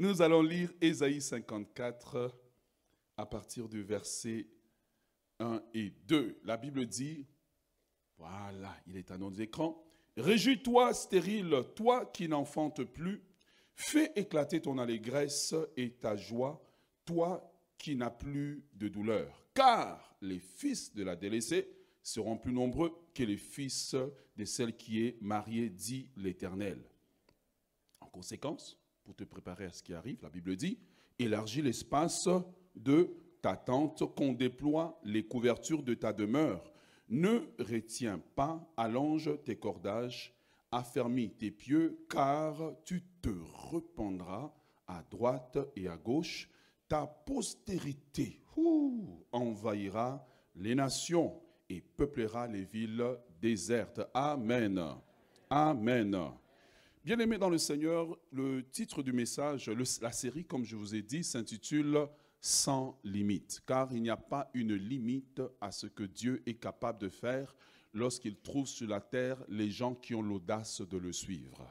Nous allons lire Ésaïe 54 à partir du verset 1 et 2. La Bible dit, voilà, il est à nos écrans, Réjouis-toi, stérile, toi qui n'enfantes plus, fais éclater ton allégresse et ta joie, toi qui n'as plus de douleur. Car les fils de la délaissée seront plus nombreux que les fils de celle qui est mariée, dit l'Éternel. En conséquence, pour te préparer à ce qui arrive, la Bible dit, élargis l'espace de ta tente, qu'on déploie les couvertures de ta demeure. Ne retiens pas, allonge tes cordages, affermis tes pieux, car tu te rependras à droite et à gauche. Ta postérité envahira les nations et peuplera les villes désertes. Amen. Amen. Bien-aimés dans le Seigneur, le titre du message, la série, comme je vous ai dit, s'intitule Sans limite, car il n'y a pas une limite à ce que Dieu est capable de faire lorsqu'il trouve sur la terre les gens qui ont l'audace de le suivre.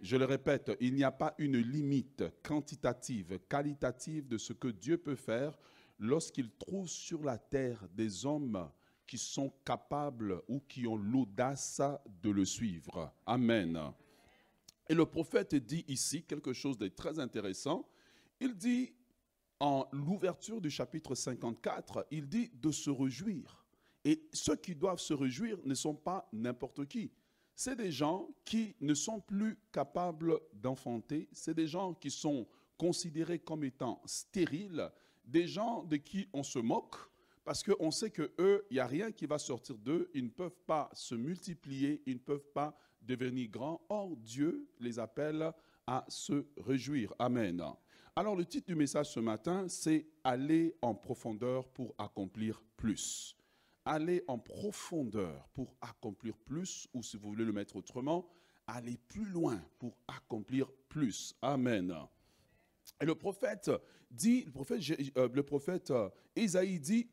Je le répète, il n'y a pas une limite quantitative, qualitative de ce que Dieu peut faire lorsqu'il trouve sur la terre des hommes qui sont capables ou qui ont l'audace de le suivre. Amen. Et le prophète dit ici quelque chose de très intéressant. Il dit, en l'ouverture du chapitre 54, il dit de se réjouir. Et ceux qui doivent se réjouir ne sont pas n'importe qui. C'est des gens qui ne sont plus capables d'enfanter. C'est des gens qui sont considérés comme étant stériles. Des gens de qui on se moque. Parce qu'on sait que eux, il n'y a rien qui va sortir d'eux. Ils ne peuvent pas se multiplier. Ils ne peuvent pas devenir grands. Or, Dieu les appelle à se réjouir. Amen. Alors, le titre du message ce matin, c'est Aller en profondeur pour accomplir plus. Aller en profondeur pour accomplir plus, ou si vous voulez le mettre autrement, aller plus loin pour accomplir plus. Amen. Et le prophète dit, le prophète, euh, le prophète euh, Isaïe dit,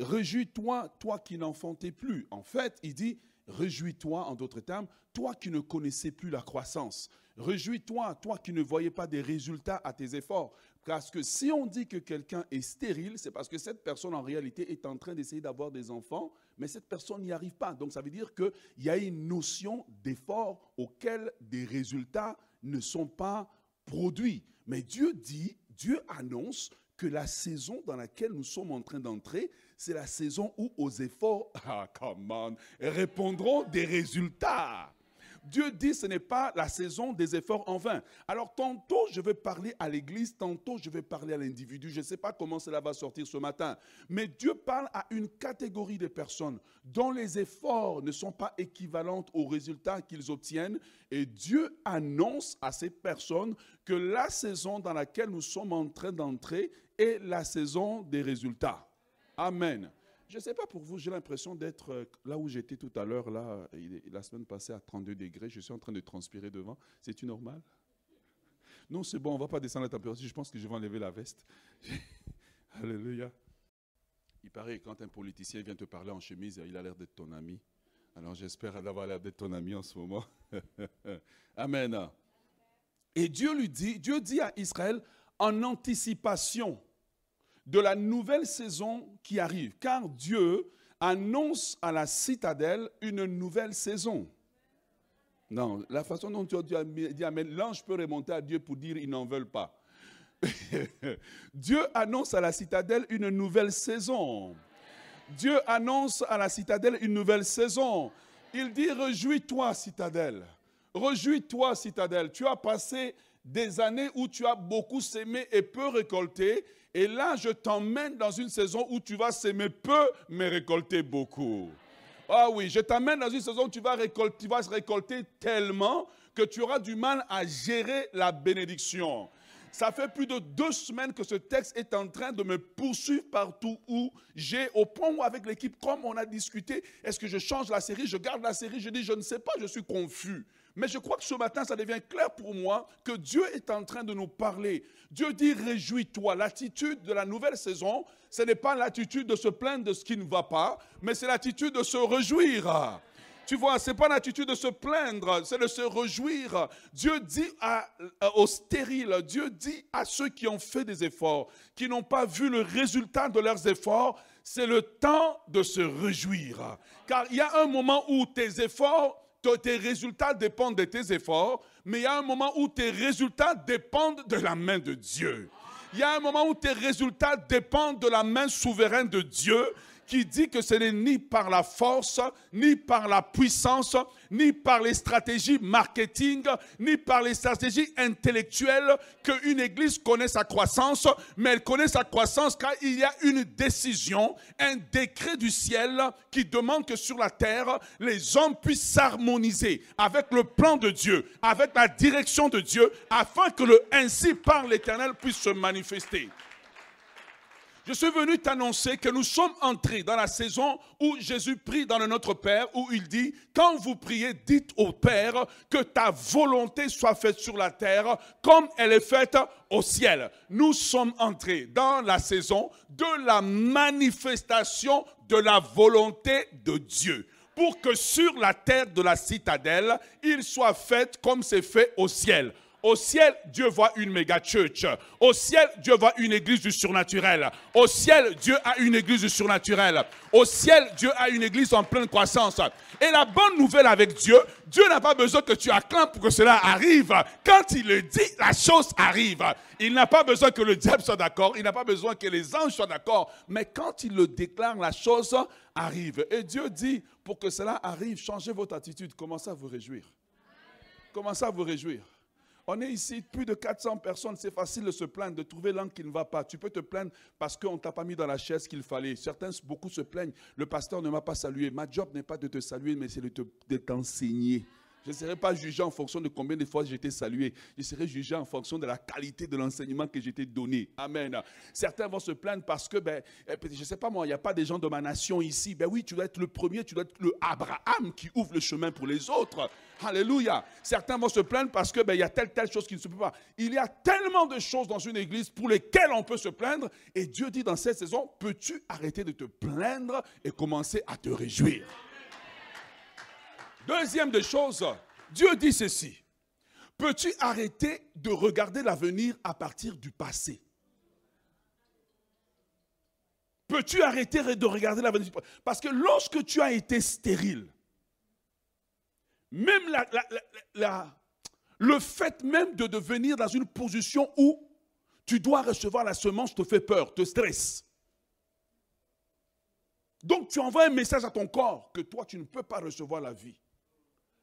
Réjouis-toi, toi qui n'enfantais plus. En fait, il dit, Réjouis-toi, en d'autres termes, toi qui ne connaissais plus la croissance. Réjouis-toi, toi qui ne voyais pas des résultats à tes efforts. Parce que si on dit que quelqu'un est stérile, c'est parce que cette personne en réalité est en train d'essayer d'avoir des enfants, mais cette personne n'y arrive pas. Donc ça veut dire qu'il y a une notion d'effort auquel des résultats ne sont pas produits. Mais Dieu dit, Dieu annonce que la saison dans laquelle nous sommes en train d'entrer, c'est la saison où aux efforts, ah, répondront des résultats. Dieu dit ce n'est pas la saison des efforts en vain. Alors tantôt je vais parler à l'église, tantôt je vais parler à l'individu. Je ne sais pas comment cela va sortir ce matin. Mais Dieu parle à une catégorie de personnes dont les efforts ne sont pas équivalents aux résultats qu'ils obtiennent. Et Dieu annonce à ces personnes que la saison dans laquelle nous sommes en train d'entrer est la saison des résultats. Amen. Je ne sais pas pour vous, j'ai l'impression d'être euh, là où j'étais tout à l'heure, là, la semaine passée à 32 degrés. Je suis en train de transpirer devant. C'est-tu normal? Non, c'est bon, on ne va pas descendre la température. Je pense que je vais enlever la veste. Alléluia. Il paraît que quand un politicien vient te parler en chemise, il a l'air d'être ton ami. Alors j'espère d'avoir l'air d'être ton ami en ce moment. Amen. Et Dieu lui dit, Dieu dit à Israël en anticipation de la nouvelle saison qui arrive, car Dieu annonce à la citadelle une nouvelle saison. Non, la façon dont tu as dit Amen, l'ange peut remonter à Dieu pour dire ils n'en veulent pas. Dieu annonce à la citadelle une nouvelle saison. Dieu annonce à la citadelle une nouvelle saison. Il dit, réjouis-toi, citadelle. Réjouis-toi, citadelle. Tu as passé des années où tu as beaucoup sémé et peu récolté. Et là, je t'emmène dans une saison où tu vas s'aimer peu, mais récolter beaucoup. Ah oui, je t'emmène dans une saison où tu vas, récolter, tu vas récolter tellement que tu auras du mal à gérer la bénédiction. Ça fait plus de deux semaines que ce texte est en train de me poursuivre partout où j'ai, au point où avec l'équipe, comme on a discuté, est-ce que je change la série, je garde la série, je dis, je ne sais pas, je suis confus. Mais je crois que ce matin, ça devient clair pour moi que Dieu est en train de nous parler. Dieu dit, réjouis-toi. L'attitude de la nouvelle saison, ce n'est pas l'attitude de se plaindre de ce qui ne va pas, mais c'est l'attitude de se réjouir. Tu vois, ce n'est pas l'attitude de se plaindre, c'est de se réjouir. Dieu dit euh, aux stériles, Dieu dit à ceux qui ont fait des efforts, qui n'ont pas vu le résultat de leurs efforts, c'est le temps de se réjouir. Car il y a un moment où tes efforts, tes résultats dépendent de tes efforts, mais il y a un moment où tes résultats dépendent de la main de Dieu. Il y a un moment où tes résultats dépendent de la main souveraine de Dieu qui dit que ce n'est ni par la force, ni par la puissance, ni par les stratégies marketing, ni par les stratégies intellectuelles qu'une église connaît sa croissance, mais elle connaît sa croissance car il y a une décision, un décret du ciel qui demande que sur la terre, les hommes puissent s'harmoniser avec le plan de Dieu, avec la direction de Dieu, afin que le ainsi par l'Éternel puisse se manifester. Je suis venu t'annoncer que nous sommes entrés dans la saison où Jésus prie dans le Notre Père, où il dit, quand vous priez, dites au Père que ta volonté soit faite sur la terre comme elle est faite au ciel. Nous sommes entrés dans la saison de la manifestation de la volonté de Dieu pour que sur la terre de la citadelle, il soit fait comme c'est fait au ciel. Au ciel, Dieu voit une méga church. Au ciel, Dieu voit une église du surnaturel. Au ciel, Dieu a une église du surnaturel. Au ciel, Dieu a une église en pleine croissance. Et la bonne nouvelle avec Dieu, Dieu n'a pas besoin que tu acclames pour que cela arrive. Quand il le dit, la chose arrive. Il n'a pas besoin que le diable soit d'accord. Il n'a pas besoin que les anges soient d'accord. Mais quand il le déclare, la chose arrive. Et Dieu dit, pour que cela arrive, changez votre attitude. Commencez à vous réjouir. Commencez à vous réjouir. On est ici, plus de 400 personnes. C'est facile de se plaindre, de trouver l'angle qui ne va pas. Tu peux te plaindre parce qu'on ne t'a pas mis dans la chaise qu'il fallait. Certains, beaucoup se plaignent. Le pasteur ne m'a pas salué. Ma job n'est pas de te saluer, mais c'est de t'enseigner. Je ne serai pas jugé en fonction de combien de fois été salué. Je serai jugé en fonction de la qualité de l'enseignement que j'ai été donné. Amen. Certains vont se plaindre parce que, ben, eh, je ne sais pas moi, il n'y a pas des gens de ma nation ici. Ben oui, tu dois être le premier, tu dois être le Abraham qui ouvre le chemin pour les autres. Alléluia. Certains vont se plaindre parce que ben, il y a telle, telle chose qui ne se peut pas. Il y a tellement de choses dans une église pour lesquelles on peut se plaindre. Et Dieu dit dans cette saison, peux-tu arrêter de te plaindre et commencer à te réjouir? Deuxième des choses, Dieu dit ceci. Peux-tu arrêter de regarder l'avenir à partir du passé? Peux-tu arrêter de regarder l'avenir? Parce que lorsque tu as été stérile, même le fait même de devenir dans une position où tu dois recevoir la semence te fait peur, te stresse. Donc tu envoies un message à ton corps que toi tu ne peux pas recevoir la vie.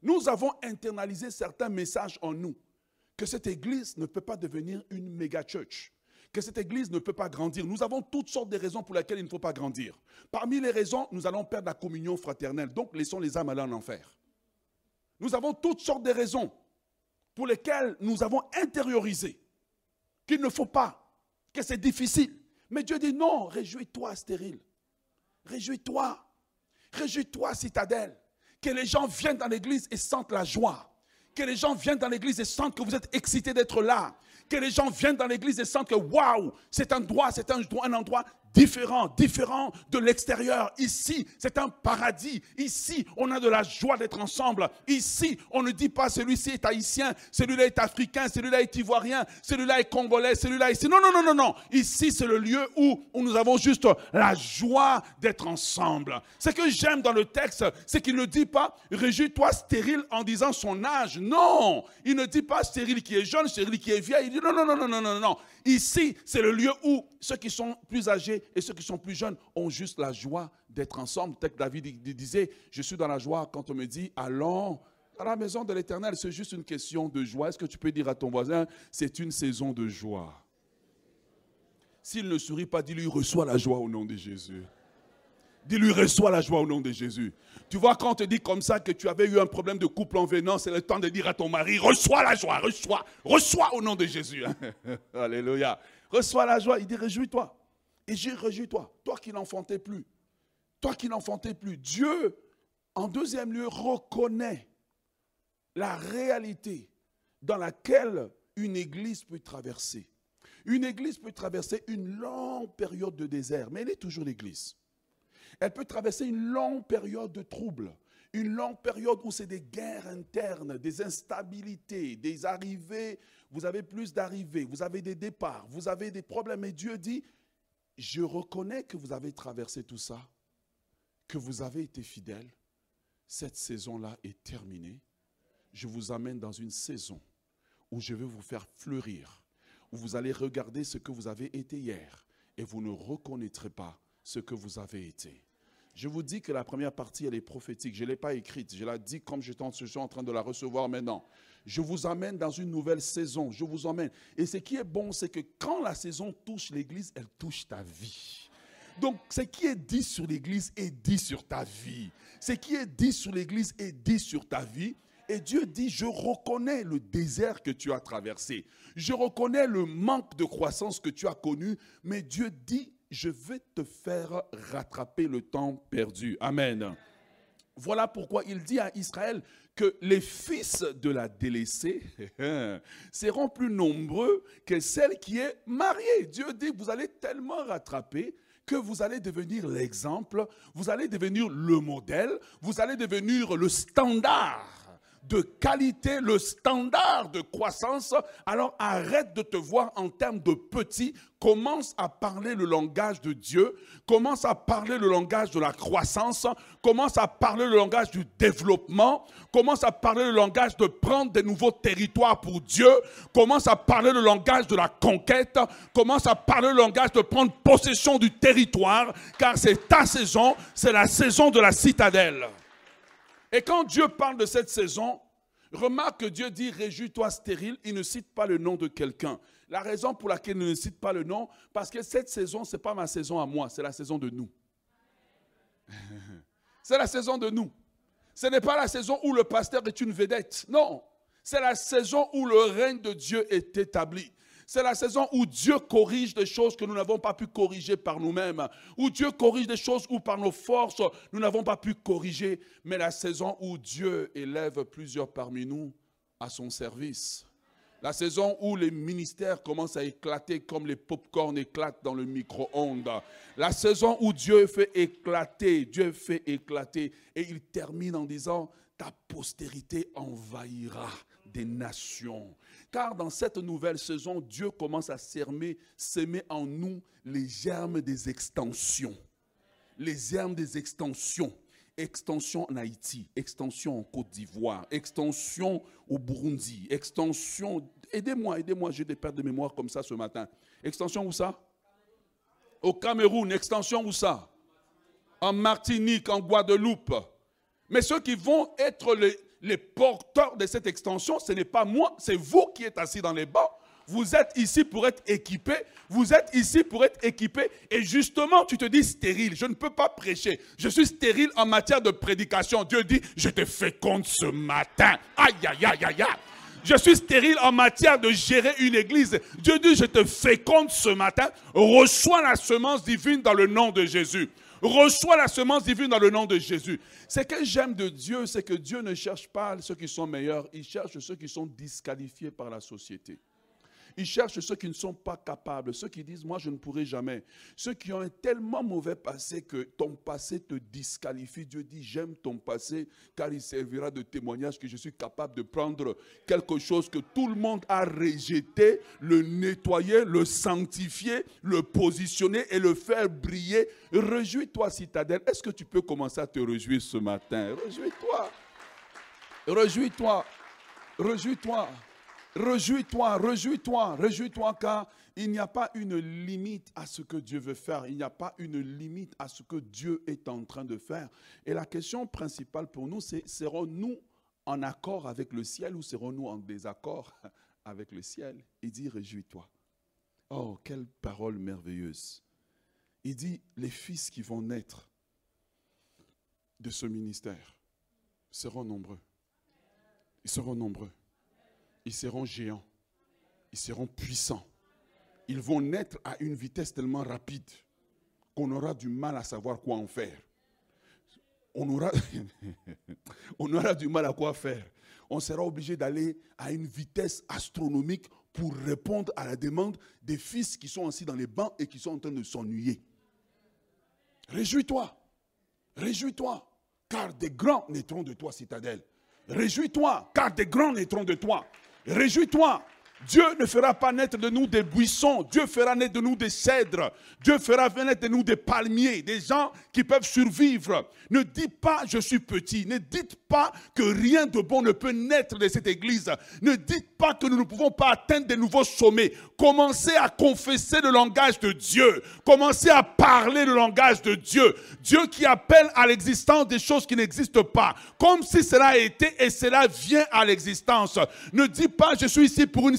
Nous avons internalisé certains messages en nous, que cette église ne peut pas devenir une méga church, que cette église ne peut pas grandir. Nous avons toutes sortes de raisons pour lesquelles il ne faut pas grandir. Parmi les raisons, nous allons perdre la communion fraternelle, donc laissons les âmes aller en enfer. Nous avons toutes sortes de raisons pour lesquelles nous avons intériorisé qu'il ne faut pas, que c'est difficile. Mais Dieu dit non, réjouis-toi, stérile. Réjouis-toi. Réjouis-toi, citadelle. Que les gens viennent dans l'église et sentent la joie. Que les gens viennent dans l'église et sentent que vous êtes excités d'être là. Que les gens viennent dans l'église et sentent que waouh, c'est un endroit, c'est un, un endroit différent, différent de l'extérieur. Ici, c'est un paradis. Ici, on a de la joie d'être ensemble. Ici, on ne dit pas celui-ci est haïtien, celui-là est africain, celui-là est ivoirien, celui-là est congolais, celui-là est ici. Non, non, non, non, non. Ici, c'est le lieu où, nous avons juste la joie d'être ensemble. Ce que j'aime dans le texte, c'est qu'il ne dit pas réjouis-toi stérile en disant son âge. Non, il ne dit pas stérile qui est jeune, stérile qui est vieille. Il dit non, non, non, non, non, non, non. Ici, c'est le lieu où ceux qui sont plus âgés et ceux qui sont plus jeunes ont juste la joie d'être ensemble. Tel que David disait, je suis dans la joie quand on me dit, allons à la maison de l'Éternel. C'est juste une question de joie. Est-ce que tu peux dire à ton voisin, c'est une saison de joie S'il ne sourit pas, dis-lui, reçois la joie au nom de Jésus. Dis-lui, reçois la joie au nom de Jésus. Tu vois, quand on te dit comme ça que tu avais eu un problème de couple en venant, c'est le temps de dire à ton mari, reçois la joie, reçois, reçois au nom de Jésus. Alléluia. Reçois la joie. Il dit, réjouis-toi. Et j'ai réjouis-toi. Toi qui n'enfantais plus. Toi qui n'enfantais plus. Dieu, en deuxième lieu, reconnaît la réalité dans laquelle une église peut traverser. Une église peut traverser une longue période de désert, mais elle est toujours l'église. Elle peut traverser une longue période de troubles, une longue période où c'est des guerres internes, des instabilités, des arrivées. Vous avez plus d'arrivées, vous avez des départs, vous avez des problèmes. Et Dieu dit, je reconnais que vous avez traversé tout ça, que vous avez été fidèle. Cette saison-là est terminée. Je vous amène dans une saison où je vais vous faire fleurir, où vous allez regarder ce que vous avez été hier et vous ne reconnaîtrez pas ce que vous avez été. Je vous dis que la première partie, elle est prophétique. Je ne l'ai pas écrite. Je l'ai dit comme je suis en train de la recevoir maintenant. Je vous amène dans une nouvelle saison. Je vous emmène. Et ce qui est bon, c'est que quand la saison touche l'Église, elle touche ta vie. Donc, ce qui est dit sur l'Église est dit sur ta vie. Ce qui est dit sur l'Église est dit sur ta vie. Et Dieu dit, je reconnais le désert que tu as traversé. Je reconnais le manque de croissance que tu as connu. Mais Dieu dit, je vais te faire rattraper le temps perdu. Amen. Voilà pourquoi il dit à Israël que les fils de la délaissée seront plus nombreux que celle qui est mariée. Dieu dit, vous allez tellement rattraper que vous allez devenir l'exemple, vous allez devenir le modèle, vous allez devenir le standard de qualité, le standard de croissance, alors arrête de te voir en termes de petit, commence à parler le langage de Dieu, commence à parler le langage de la croissance, commence à parler le langage du développement, commence à parler le langage de prendre des nouveaux territoires pour Dieu, commence à parler le langage de la conquête, commence à parler le langage de prendre possession du territoire, car c'est ta saison, c'est la saison de la citadelle. Et quand Dieu parle de cette saison, remarque que Dieu dit Réjouis-toi stérile, il ne cite pas le nom de quelqu'un. La raison pour laquelle il ne cite pas le nom, parce que cette saison, ce n'est pas ma saison à moi, c'est la saison de nous. c'est la saison de nous. Ce n'est pas la saison où le pasteur est une vedette. Non, c'est la saison où le règne de Dieu est établi. C'est la saison où Dieu corrige des choses que nous n'avons pas pu corriger par nous-mêmes. Où Dieu corrige des choses où par nos forces, nous n'avons pas pu corriger. Mais la saison où Dieu élève plusieurs parmi nous à son service. La saison où les ministères commencent à éclater comme les pop-corn éclatent dans le micro-ondes. La saison où Dieu fait éclater, Dieu fait éclater. Et il termine en disant, ta postérité envahira des nations. Car dans cette nouvelle saison, Dieu commence à s'aimer, s'aimer en nous les germes des extensions. Les germes des extensions. Extension en Haïti, extension en Côte d'Ivoire, extension au Burundi, extension. Aidez-moi, aidez-moi, j'ai des pertes de mémoire comme ça ce matin. Extension où ça? Au Cameroun, extension où ça? En Martinique, en Guadeloupe. Mais ceux qui vont être les, les porteurs de cette extension, ce n'est pas moi, c'est vous qui êtes assis dans les bancs. Vous êtes ici pour être équipé. Vous êtes ici pour être équipé. Et justement, tu te dis stérile. Je ne peux pas prêcher. Je suis stérile en matière de prédication. Dieu dit, je te féconde ce matin. Aïe, aïe, aïe, aïe, aïe. Je suis stérile en matière de gérer une église. Dieu dit, je te féconde ce matin. Reçois la semence divine dans le nom de Jésus. Reçois la semence divine dans le nom de Jésus. Ce que j'aime de Dieu, c'est que Dieu ne cherche pas ceux qui sont meilleurs, il cherche ceux qui sont disqualifiés par la société. Il cherche ceux qui ne sont pas capables, ceux qui disent, moi je ne pourrai jamais. Ceux qui ont un tellement mauvais passé que ton passé te disqualifie. Dieu dit, j'aime ton passé car il servira de témoignage que je suis capable de prendre quelque chose que tout le monde a rejeté, le nettoyer, le sanctifier, le positionner et le faire briller. Réjouis-toi, citadelle. Est-ce que tu peux commencer à te réjouir ce matin? Réjouis-toi. Réjouis-toi. Réjouis-toi. Réjouis-toi, réjouis-toi, réjouis-toi car il n'y a pas une limite à ce que Dieu veut faire. Il n'y a pas une limite à ce que Dieu est en train de faire. Et la question principale pour nous, c'est serons-nous en accord avec le ciel ou serons-nous en désaccord avec le ciel? Il dit, réjouis-toi. Oh, quelle parole merveilleuse. Il dit, les fils qui vont naître de ce ministère seront nombreux. Ils seront nombreux ils seront géants, ils seront puissants. Ils vont naître à une vitesse tellement rapide qu'on aura du mal à savoir quoi en faire. On aura, du mal à quoi faire. On sera obligé d'aller à une vitesse astronomique pour répondre à la demande des fils qui sont assis dans les bancs et qui sont en train de s'ennuyer. Réjouis-toi. Réjouis-toi. car des grands naîtront de toi, citadelle. Réjouis-toi, car des grands naîtront de toi. Réjouis-toi, Dieu ne fera pas naître de nous des buissons. Dieu fera naître de nous des cèdres. Dieu fera naître de nous des palmiers, des gens qui peuvent survivre. Ne dites pas je suis petit. Ne dites pas que rien de bon ne peut naître de cette église. Ne dites pas que nous ne pouvons pas atteindre de nouveaux sommets. Commencez à confesser le langage de Dieu. Commencez à parler le langage de Dieu. Dieu qui appelle à l'existence des choses qui n'existent pas. Comme si cela a été et cela vient à l'existence. Ne dis pas je suis ici pour une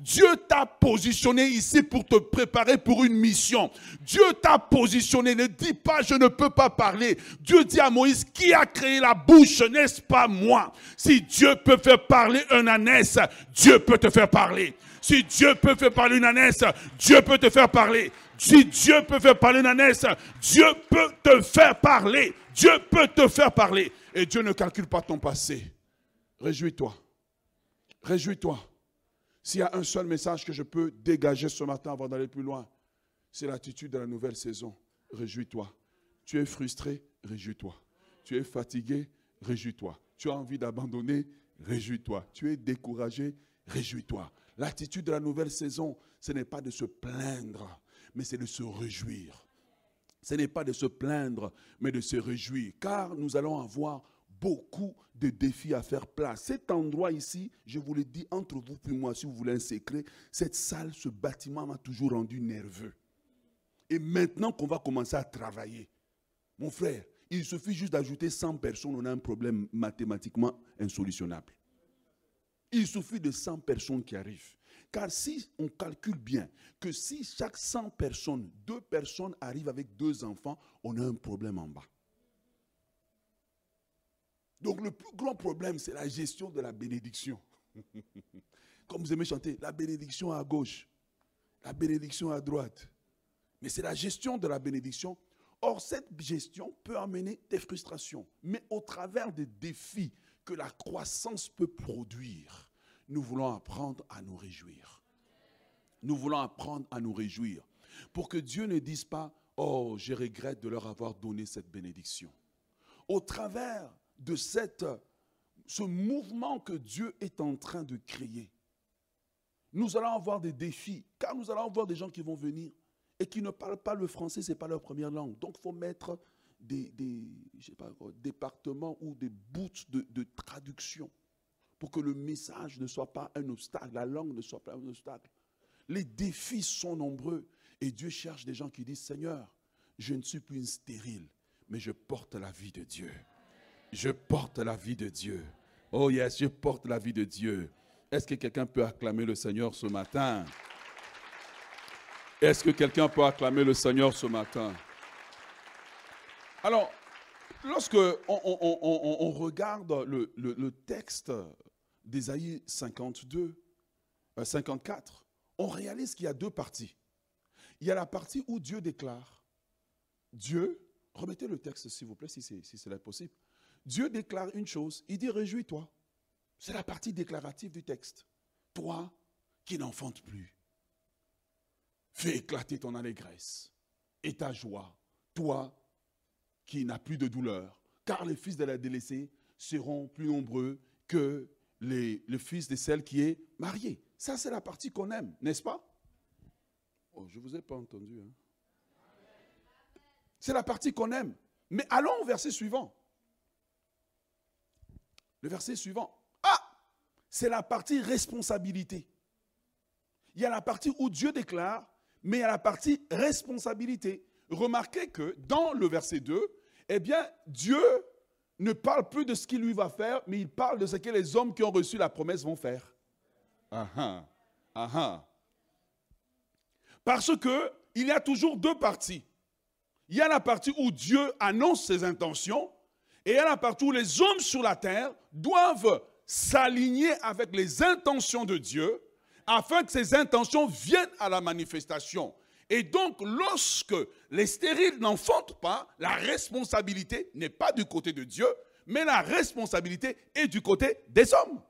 Dieu t'a positionné ici pour te préparer pour une mission. Dieu t'a positionné. Ne dis pas je ne peux pas parler. Dieu dit à Moïse, qui a créé la bouche, n'est-ce pas moi? Si Dieu peut faire parler un ânesse, Dieu peut te faire parler. Si Dieu peut faire parler une ânesse, Dieu peut te faire parler. Si Dieu peut faire parler une ânesse, Dieu peut te faire parler. Dieu peut te faire parler. Et Dieu ne calcule pas ton passé. Réjouis-toi. Réjouis-toi. S'il y a un seul message que je peux dégager ce matin avant d'aller plus loin, c'est l'attitude de la nouvelle saison. Réjouis-toi. Tu es frustré, réjouis-toi. Tu es fatigué, réjouis-toi. Tu as envie d'abandonner, réjouis-toi. Tu es découragé, réjouis-toi. L'attitude de la nouvelle saison, ce n'est pas de se plaindre, mais c'est de se réjouir. Ce n'est pas de se plaindre, mais de se réjouir. Car nous allons avoir beaucoup de défis à faire place. Cet endroit ici, je vous le dis entre vous et moi, si vous voulez un secret, cette salle, ce bâtiment m'a toujours rendu nerveux. Et maintenant qu'on va commencer à travailler, mon frère, il suffit juste d'ajouter 100 personnes, on a un problème mathématiquement insolutionnable. Il suffit de 100 personnes qui arrivent. Car si on calcule bien que si chaque 100 personnes, deux personnes arrivent avec deux enfants, on a un problème en bas. Donc le plus grand problème, c'est la gestion de la bénédiction. Comme vous aimez chanter, la bénédiction à gauche, la bénédiction à droite. Mais c'est la gestion de la bénédiction. Or, cette gestion peut amener des frustrations. Mais au travers des défis que la croissance peut produire, nous voulons apprendre à nous réjouir. Nous voulons apprendre à nous réjouir. Pour que Dieu ne dise pas, oh, je regrette de leur avoir donné cette bénédiction. Au travers de cette, ce mouvement que Dieu est en train de créer. Nous allons avoir des défis, car nous allons avoir des gens qui vont venir et qui ne parlent pas le français, ce n'est pas leur première langue. Donc il faut mettre des, départements ou des bouts de, de traduction pour que le message ne soit pas un obstacle, la langue ne soit pas un obstacle. Les défis sont nombreux et Dieu cherche des gens qui disent, Seigneur, je ne suis plus une stérile, mais je porte la vie de Dieu. Je porte la vie de Dieu. Oh yes, je porte la vie de Dieu. Est-ce que quelqu'un peut acclamer le Seigneur ce matin? Est-ce que quelqu'un peut acclamer le Seigneur ce matin? Alors, lorsque on, regarde le, texte d'Ésaïe 52, 54, euh, on réalise qu'il y a deux parties. Il y a la partie où Dieu déclare, Dieu, remettez le texte s'il vous plaît, si, si cela est possible. Dieu déclare une chose, il dit réjouis-toi. C'est la partie déclarative du texte. Toi qui n'enfantes plus, fais éclater ton allégresse et ta joie. Toi qui n'as plus de douleur, car les fils de la délaissée seront plus nombreux que les, fils de celle qui est mariée. Ça, c'est la partie qu'on aime, n'est-ce pas? Oh, je ne vous ai pas entendu. Hein. C'est la partie qu'on aime. Mais allons au verset suivant. Le verset suivant. Ah C'est la partie responsabilité. Il y a la partie où Dieu déclare, mais il y a la partie responsabilité. Remarquez que dans le verset 2, eh bien, Dieu ne parle plus de ce qu'il lui va faire, mais il parle de ce que les hommes qui ont reçu la promesse vont faire. Ah ah, ah, ah. Parce que il y a toujours deux parties. Il y a la partie où Dieu annonce ses intentions et partie où les hommes sur la terre doivent s'aligner avec les intentions de Dieu afin que ces intentions viennent à la manifestation. Et donc, lorsque les stériles n'enfantent pas, la responsabilité n'est pas du côté de Dieu, mais la responsabilité est du côté des hommes.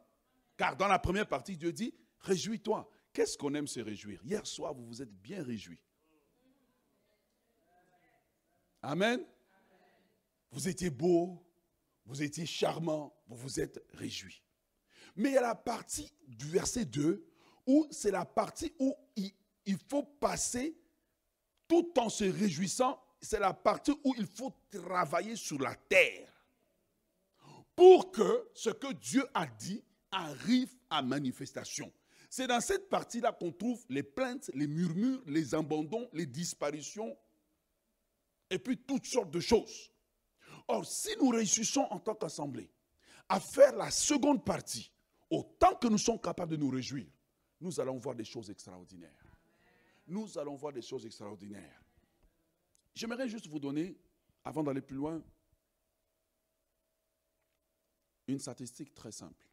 Car dans la première partie, Dieu dit, réjouis-toi. Qu'est-ce qu'on aime se réjouir? Hier soir, vous vous êtes bien réjouis. Amen. Vous étiez beau, vous étiez charmant, vous vous êtes réjoui. Mais il y a la partie du verset 2 où c'est la partie où il, il faut passer tout en se réjouissant. C'est la partie où il faut travailler sur la terre pour que ce que Dieu a dit arrive à manifestation. C'est dans cette partie-là qu'on trouve les plaintes, les murmures, les abandons, les disparitions, et puis toutes sortes de choses. Or, si nous réussissons en tant qu'assemblée à faire la seconde partie, autant que nous sommes capables de nous réjouir, nous allons voir des choses extraordinaires. Nous allons voir des choses extraordinaires. J'aimerais juste vous donner, avant d'aller plus loin, une statistique très simple.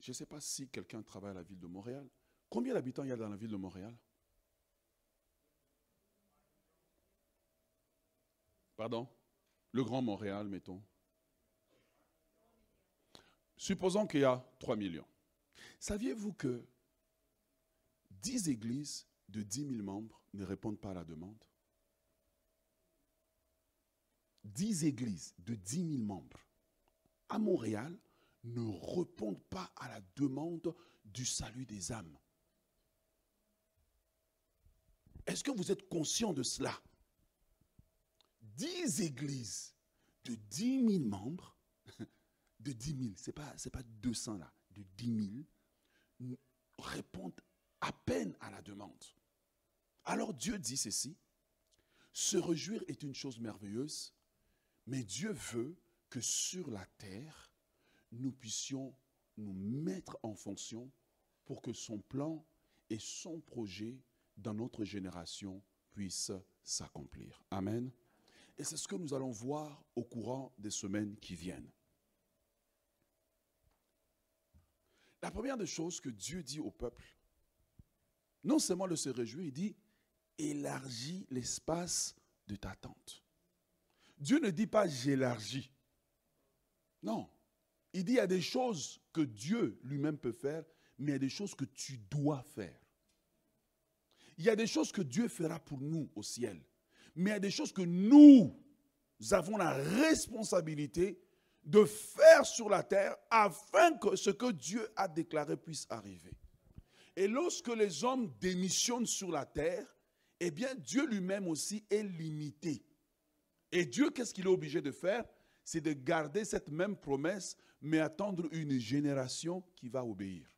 Je ne sais pas si quelqu'un travaille à la ville de Montréal. Combien d'habitants il y a dans la ville de Montréal? Pardon? Le Grand Montréal, mettons. Supposons qu'il y a 3 millions. Saviez-vous que 10 églises de 10 000 membres ne répondent pas à la demande? 10 églises de 10 000 membres à Montréal ne répondent pas à la demande du salut des âmes. Est-ce que vous êtes conscient de cela? Dix églises de 10 000 membres, de 10 000, ce n'est pas, pas 200 là, de 10 000, répondent à peine à la demande. Alors Dieu dit ceci, se réjouir est une chose merveilleuse, mais Dieu veut que sur la terre, nous puissions nous mettre en fonction pour que son plan et son projet dans notre génération puissent s'accomplir. Amen. Et c'est ce que nous allons voir au courant des semaines qui viennent. La première des choses que Dieu dit au peuple, non seulement de se réjouir, il dit élargis l'espace de ta tente. Dieu ne dit pas j'élargis. Non. Il dit il y a des choses que Dieu lui-même peut faire, mais il y a des choses que tu dois faire. Il y a des choses que Dieu fera pour nous au ciel, mais il y a des choses que nous avons la responsabilité de faire sur la terre afin que ce que Dieu a déclaré puisse arriver. Et lorsque les hommes démissionnent sur la terre, eh bien Dieu lui-même aussi est limité. Et Dieu, qu'est-ce qu'il est obligé de faire? C'est de garder cette même promesse, mais attendre une génération qui va obéir.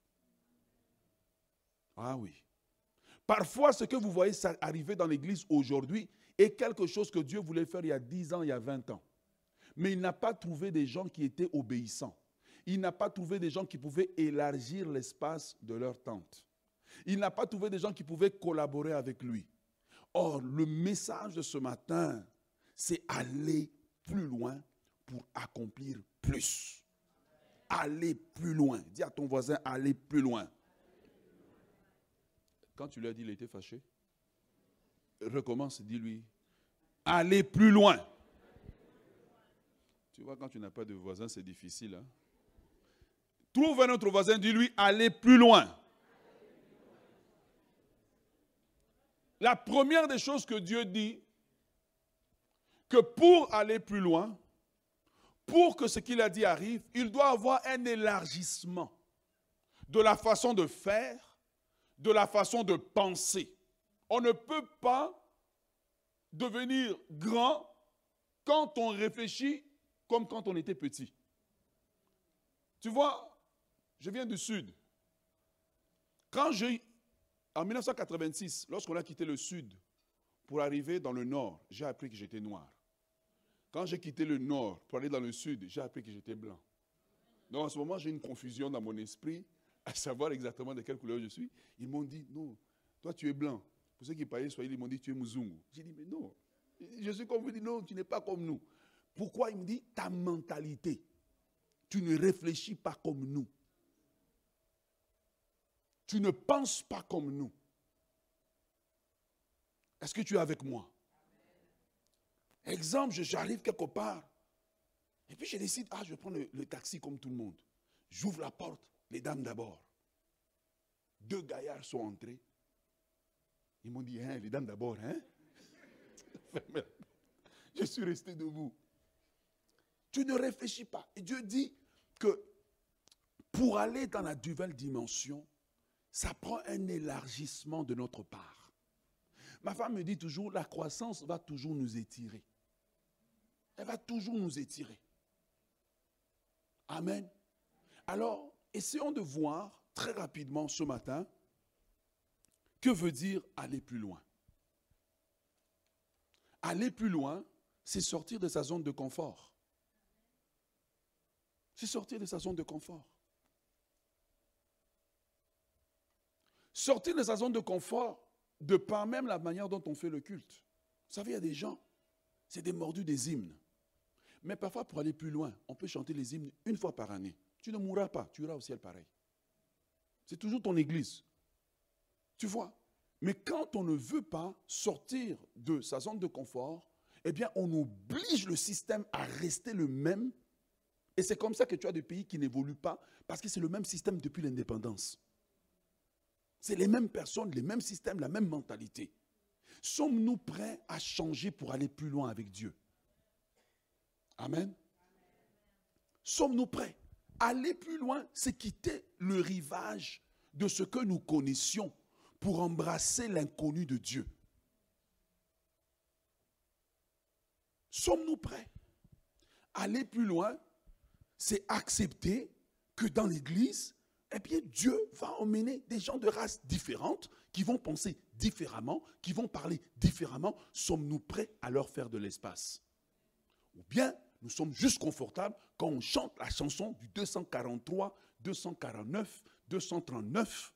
Ah oui. Parfois, ce que vous voyez arriver dans l'Église aujourd'hui est quelque chose que Dieu voulait faire il y a 10 ans, il y a 20 ans. Mais il n'a pas trouvé des gens qui étaient obéissants. Il n'a pas trouvé des gens qui pouvaient élargir l'espace de leur tente. Il n'a pas trouvé des gens qui pouvaient collaborer avec lui. Or, le message de ce matin, c'est aller plus loin pour accomplir plus. Aller plus loin. Dis à ton voisin, aller plus loin. Quand tu lui as dit, il était fâché. Recommence, dis-lui, aller plus loin. Tu vois, quand tu n'as pas de voisin, c'est difficile. Hein? Trouve un autre voisin, dis-lui, aller plus loin. La première des choses que Dieu dit, que pour aller plus loin, pour que ce qu'il a dit arrive, il doit avoir un élargissement de la façon de faire, de la façon de penser. On ne peut pas devenir grand quand on réfléchit comme quand on était petit. Tu vois, je viens du Sud. Quand j'ai, en 1986, lorsqu'on a quitté le Sud pour arriver dans le Nord, j'ai appris que j'étais noir. Quand j'ai quitté le nord pour aller dans le sud, j'ai appris que j'étais blanc. Donc en ce moment, j'ai une confusion dans mon esprit à savoir exactement de quelle couleur je suis. Ils m'ont dit, non, toi tu es blanc. Pour ceux qui parlaient Swahili, ils m'ont dit, tu es Muzungu. J'ai dit, mais non, je suis comme vous, dit, non, tu n'es pas comme nous. Pourquoi Il me dit, ta mentalité, tu ne réfléchis pas comme nous. Tu ne penses pas comme nous. Est-ce que tu es avec moi? Exemple, j'arrive quelque part. Et puis je décide, ah, je vais prendre le, taxi comme tout le monde. J'ouvre la porte, les dames d'abord. Deux gaillards sont entrés. Ils m'ont dit, hein, les dames d'abord, hein Je suis resté debout. Tu ne réfléchis pas. Et Dieu dit que pour aller dans la nouvelle dimension, ça prend un élargissement de notre part. Ma femme me dit toujours, la croissance va toujours nous étirer. Elle va toujours nous étirer. Amen. Alors, essayons de voir très rapidement ce matin que veut dire aller plus loin? Aller plus loin, c'est sortir de sa zone de confort. C'est sortir de sa zone de confort. Sortir de sa zone de confort de par même la manière dont on fait le culte. Vous savez, il y a des gens, c'est des mordus des hymnes. Mais parfois, pour aller plus loin, on peut chanter les hymnes une fois par année. Tu ne mourras pas, tu iras au ciel pareil. C'est toujours ton église. Tu vois Mais quand on ne veut pas sortir de sa zone de confort, eh bien, on oblige le système à rester le même. Et c'est comme ça que tu as des pays qui n'évoluent pas, parce que c'est le même système depuis l'indépendance. C'est les mêmes personnes, les mêmes systèmes, la même mentalité. Sommes-nous prêts à changer pour aller plus loin avec Dieu? Amen. Sommes-nous prêts Aller plus loin, c'est quitter le rivage de ce que nous connaissions pour embrasser l'inconnu de Dieu. Sommes-nous prêts? Aller plus loin, c'est accepter que dans l'Église, eh bien, Dieu va emmener des gens de races différentes qui vont penser différemment, qui vont parler différemment. Sommes-nous prêts à leur faire de l'espace? Ou bien, nous sommes juste confortables quand on chante la chanson du 243, 249, 239.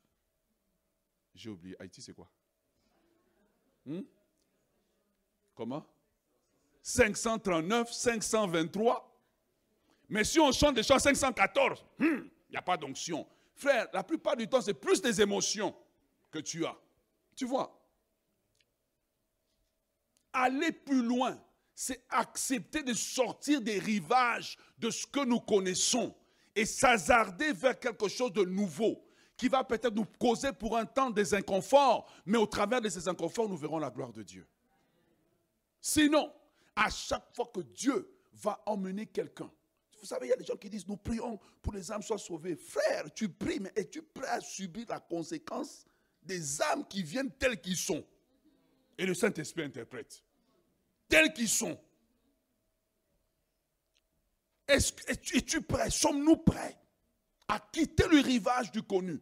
J'ai oublié. Haïti, c'est quoi? Hmm? Comment? 539, 523. Mais si on chante des chants 514, il n'y a pas d'onction. Frère, la plupart du temps, c'est plus des émotions que tu as. Tu vois? Aller plus loin, c'est accepter de sortir des rivages de ce que nous connaissons et s'hasarder vers quelque chose de nouveau qui va peut-être nous causer pour un temps des inconforts, mais au travers de ces inconforts, nous verrons la gloire de Dieu. Sinon, à chaque fois que Dieu va emmener quelqu'un, vous savez, il y a des gens qui disent, nous prions pour les âmes soient sauvées. Frère, tu pries, mais es-tu prêt à subir la conséquence des âmes qui viennent telles qu'ils sont? Et le Saint-Esprit interprète. Telles qu'ils sont. Es-tu prêt? Sommes-nous prêts à quitter le rivage du connu?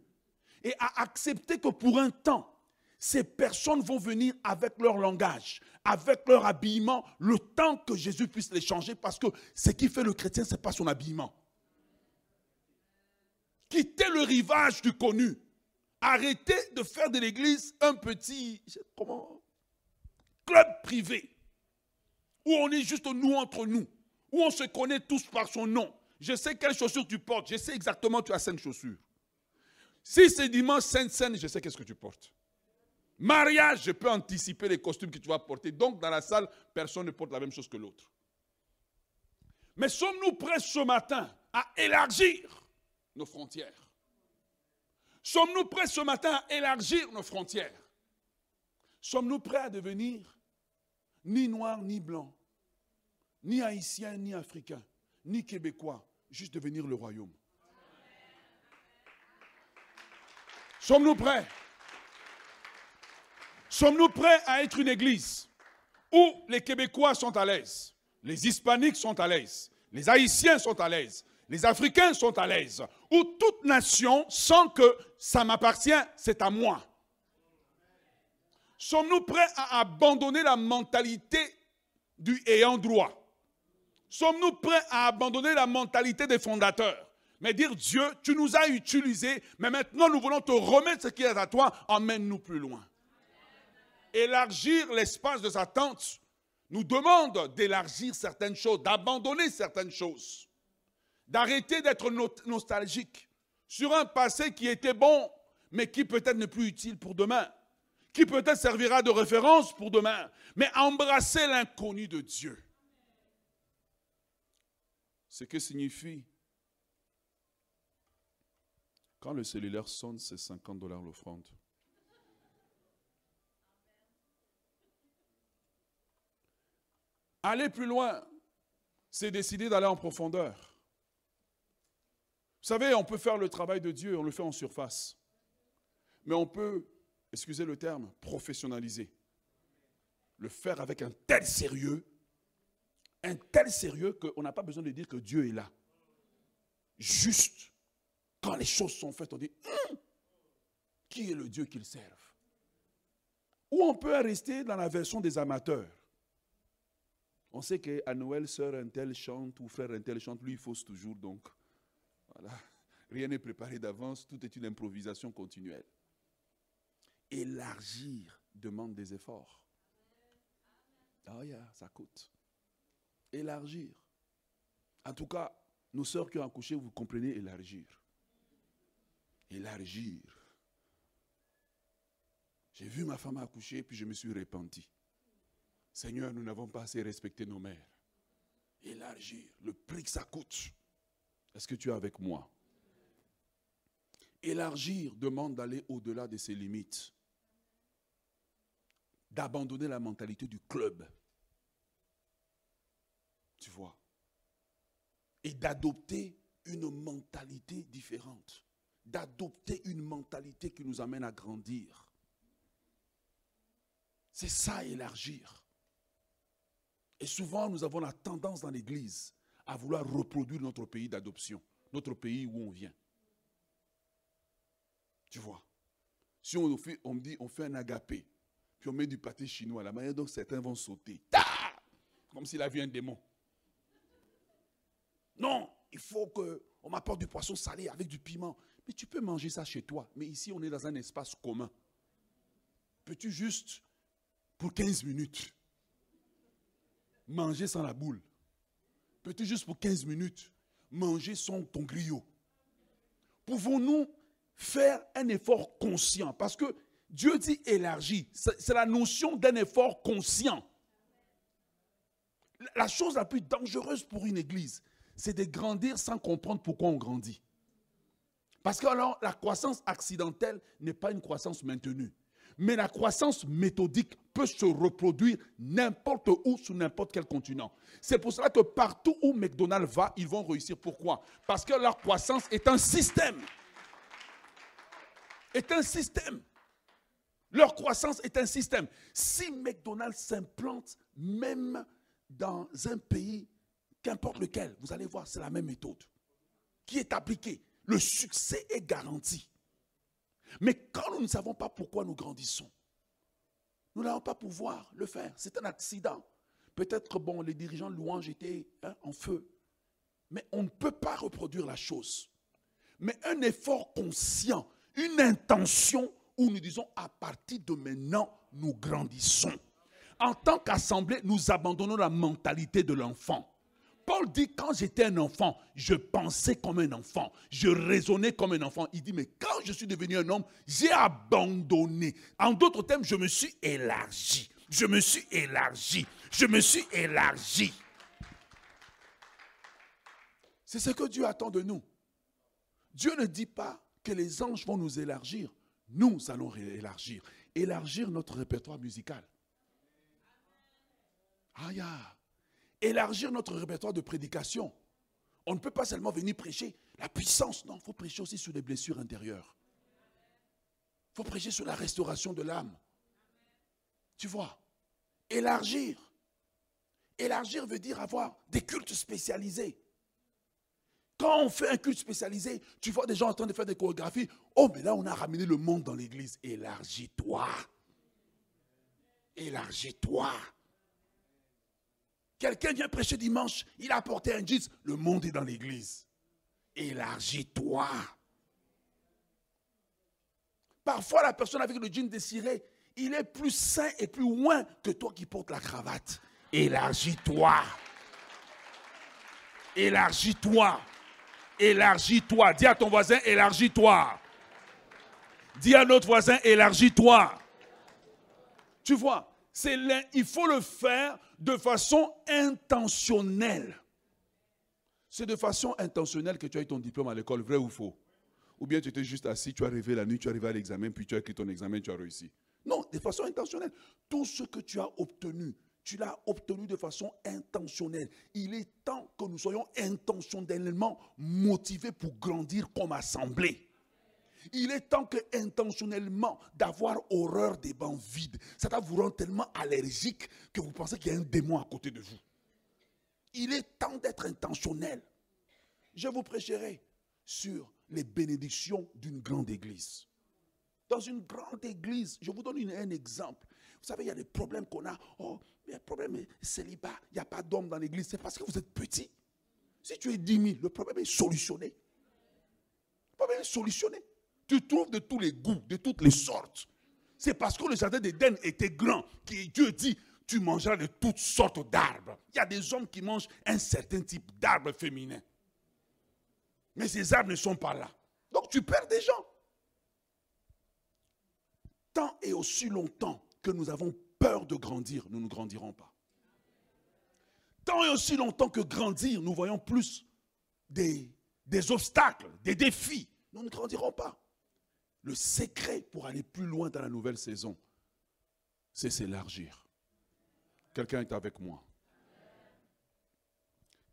Et à accepter que pour un temps, ces personnes vont venir avec leur langage, avec leur habillement, le temps que Jésus puisse les changer, parce que ce qui fait le chrétien, ce n'est pas son habillement. Quittez le rivage du connu. Arrêtez de faire de l'église un petit comment, club privé, où on est juste nous entre nous, où on se connaît tous par son nom. Je sais quelles chaussures tu portes, je sais exactement tu as cinq chaussures. Si c'est dimanche Sainte-Sainte, je sais qu'est-ce que tu portes. Mariage, je peux anticiper les costumes que tu vas porter. Donc, dans la salle, personne ne porte la même chose que l'autre. Mais sommes-nous prêts ce matin à élargir nos frontières? Sommes-nous prêts ce matin à élargir nos frontières? Sommes-nous prêts à devenir ni noirs ni blancs, ni haïtiens ni africains, ni québécois, juste devenir le royaume? Sommes-nous prêts? Sommes-nous prêts à être une église où les Québécois sont à l'aise, les Hispaniques sont à l'aise, les Haïtiens sont à l'aise, les Africains sont à l'aise, où toute nation sent que ça m'appartient, c'est à moi? Sommes-nous prêts à abandonner la mentalité du ayant droit? Sommes-nous prêts à abandonner la mentalité des fondateurs? Mais dire Dieu, tu nous as utilisés, mais maintenant nous voulons te remettre ce qui est à toi, emmène-nous plus loin élargir l'espace de sa tente nous demande d'élargir certaines choses, d'abandonner certaines choses, d'arrêter d'être nostalgique sur un passé qui était bon, mais qui peut-être n'est plus utile pour demain, qui peut-être servira de référence pour demain, mais embrasser l'inconnu de Dieu. Ce que signifie quand le cellulaire sonne, c'est 50 dollars l'offrande. Aller plus loin, c'est décider d'aller en profondeur. Vous savez, on peut faire le travail de Dieu, on le fait en surface. Mais on peut, excusez le terme, professionnaliser. Le faire avec un tel sérieux, un tel sérieux qu'on n'a pas besoin de dire que Dieu est là. Juste, quand les choses sont faites, on dit, hum, qui est le Dieu qu'ils servent? Ou on peut rester dans la version des amateurs. On sait qu'à Noël, sœur un tel chante ou frère un tel chante, lui il fausse toujours, donc voilà. Rien n'est préparé d'avance, tout est une improvisation continuelle. Élargir demande des efforts. Ah, yeah, ça coûte. Élargir. En tout cas, nos sœurs qui ont accouché, vous comprenez élargir. Élargir. J'ai vu ma femme accoucher, puis je me suis repenti. Seigneur, nous n'avons pas assez respecté nos mères. Élargir. Le prix que ça coûte. Est-ce que tu es avec moi? Élargir demande d'aller au-delà de ses limites. D'abandonner la mentalité du club. Tu vois? Et d'adopter une mentalité différente. D'adopter une mentalité qui nous amène à grandir. C'est ça, élargir. Et souvent, nous avons la tendance dans l'Église à vouloir reproduire notre pays d'adoption, notre pays où on vient. Tu vois? Si on, on me dit, on fait un agapé, puis on met du pâté chinois, la manière dont certains vont sauter, comme s'il avait un démon. Non, il faut qu'on m'apporte du poisson salé avec du piment. Mais tu peux manger ça chez toi. Mais ici, on est dans un espace commun. Peux-tu juste, pour 15 minutes, manger sans la boule? Peut-être juste pour 15 minutes, manger sans ton griot? Pouvons-nous faire un effort conscient? Parce que Dieu dit élargi. C'est la notion d'un effort conscient. La chose la plus dangereuse pour une église, c'est de grandir sans comprendre pourquoi on grandit. Parce que alors, la croissance accidentelle n'est pas une croissance maintenue. Mais la croissance méthodique peut se reproduire n'importe où, sur n'importe quel continent. C'est pour cela que partout où McDonald's va, ils vont réussir. Pourquoi? Parce que leur croissance est un système. Est un système. Leur croissance est un système. Si McDonald's s'implante même dans un pays, qu'importe lequel, vous allez voir, c'est la même méthode qui est appliquée. Le succès est garanti. Mais quand nous ne savons pas pourquoi nous grandissons, nous n'allons pas pouvoir le faire. C'est un accident. Peut-être, bon, les dirigeants de louange étaient hein, en feu. Mais on ne peut pas reproduire la chose. Mais un effort conscient, une intention où nous disons à partir de maintenant, nous grandissons. En tant qu'assemblée, nous abandonnons la mentalité de l'enfant. Paul dit, quand j'étais un enfant, je pensais comme un enfant, je raisonnais comme un enfant. Il dit, mais quand je suis devenu un homme, j'ai abandonné. En d'autres termes, je me suis élargi. Je me suis élargi. Je me suis élargi. C'est ce que Dieu attend de nous. Dieu ne dit pas que les anges vont nous élargir. Nous allons élargir. Élargir notre répertoire musical. Aïe élargir notre répertoire de prédication. On ne peut pas seulement venir prêcher la puissance, non, il faut prêcher aussi sur les blessures intérieures. Il faut prêcher sur la restauration de l'âme. Tu vois, élargir. Élargir veut dire avoir des cultes spécialisés. Quand on fait un culte spécialisé, tu vois des gens en train de faire des chorégraphies. Oh, mais là, on a ramené le monde dans l'église. Élargis-toi. Élargis-toi. Quelqu'un vient prêcher dimanche, il a apporté un jeans, le monde est dans l'église. Élargis-toi. Parfois, la personne avec le jean désiré, il est plus sain et plus loin que toi qui portes la cravate. Élargis-toi. Élargis-toi. Élargis-toi. Dis à ton voisin, élargis-toi. Dis à notre voisin, élargis-toi. Tu vois, il faut le faire de façon intentionnelle. C'est de façon intentionnelle que tu as eu ton diplôme à l'école, vrai ou faux Ou bien tu étais juste assis, tu as rêvé la nuit, tu es arrivé à l'examen, puis tu as écrit ton examen, tu as réussi. Non, de façon intentionnelle. Tout ce que tu as obtenu, tu l'as obtenu de façon intentionnelle. Il est temps que nous soyons intentionnellement motivés pour grandir comme assemblée. Il est temps que intentionnellement d'avoir horreur des bancs vides. Ça va vous rendre tellement allergique que vous pensez qu'il y a un démon à côté de vous. Il est temps d'être intentionnel. Je vous prêcherai sur les bénédictions d'une grande église. Dans une grande église, je vous donne un exemple. Vous savez, il y a des problèmes qu'on a. Oh, a un problème célibat, il n'y a pas d'homme dans l'église. C'est parce que vous êtes petit. Si tu es 10 000, le problème est solutionné. Le problème est solutionné. Tu trouves de tous les goûts, de toutes les sortes. C'est parce que le jardin d'Éden était grand que Dieu dit tu mangeras de toutes sortes d'arbres. Il y a des hommes qui mangent un certain type d'arbres féminin. Mais ces arbres ne sont pas là. Donc tu perds des gens. Tant et aussi longtemps que nous avons peur de grandir, nous ne grandirons pas. Tant et aussi longtemps que grandir, nous voyons plus des, des obstacles, des défis, nous ne grandirons pas. Le secret pour aller plus loin dans la nouvelle saison, c'est s'élargir. Quelqu'un est avec moi.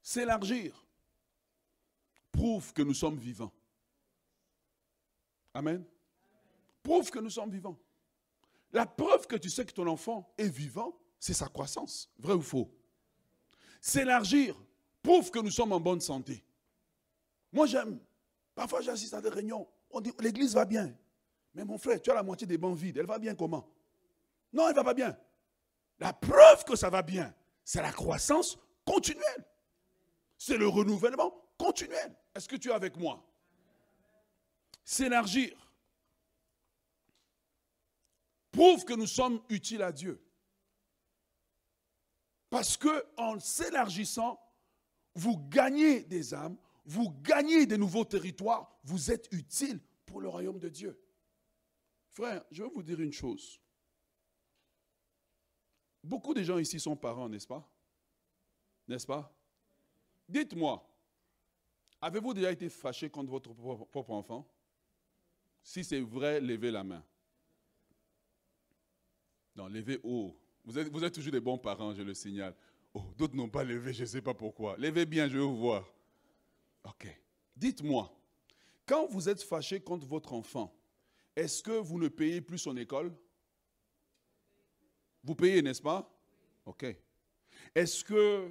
S'élargir prouve que nous sommes vivants. Amen. Prouve que nous sommes vivants. La preuve que tu sais que ton enfant est vivant, c'est sa croissance. Vrai ou faux? S'élargir prouve que nous sommes en bonne santé. Moi, j'aime. Parfois, j'assiste à des réunions. On dit l'église va bien. Mais mon frère, tu as la moitié des bancs vides. Elle va bien comment? Non, elle ne va pas bien. La preuve que ça va bien, c'est la croissance continuelle. C'est le renouvellement continuel. Est-ce que tu es avec moi? S'élargir prouve que nous sommes utiles à Dieu. Parce que en s'élargissant, vous gagnez des âmes, vous gagnez des nouveaux territoires, vous êtes utile pour le royaume de Dieu. Frère, je vais vous dire une chose. Beaucoup de gens ici sont parents, n'est-ce pas? N'est-ce pas? Dites-moi, avez-vous déjà été fâché contre votre propre enfant? Si c'est vrai, levez la main. Non, levez haut. Vous êtes, toujours des bons parents, je le signale. Oh, d'autres n'ont pas levé, je ne sais pas pourquoi. Levez bien, je vais vous voir. Ok. Dites-moi, quand vous êtes fâché contre votre enfant, est-ce que vous ne payez plus son école? Vous payez, n'est-ce pas? Ok. Est-ce que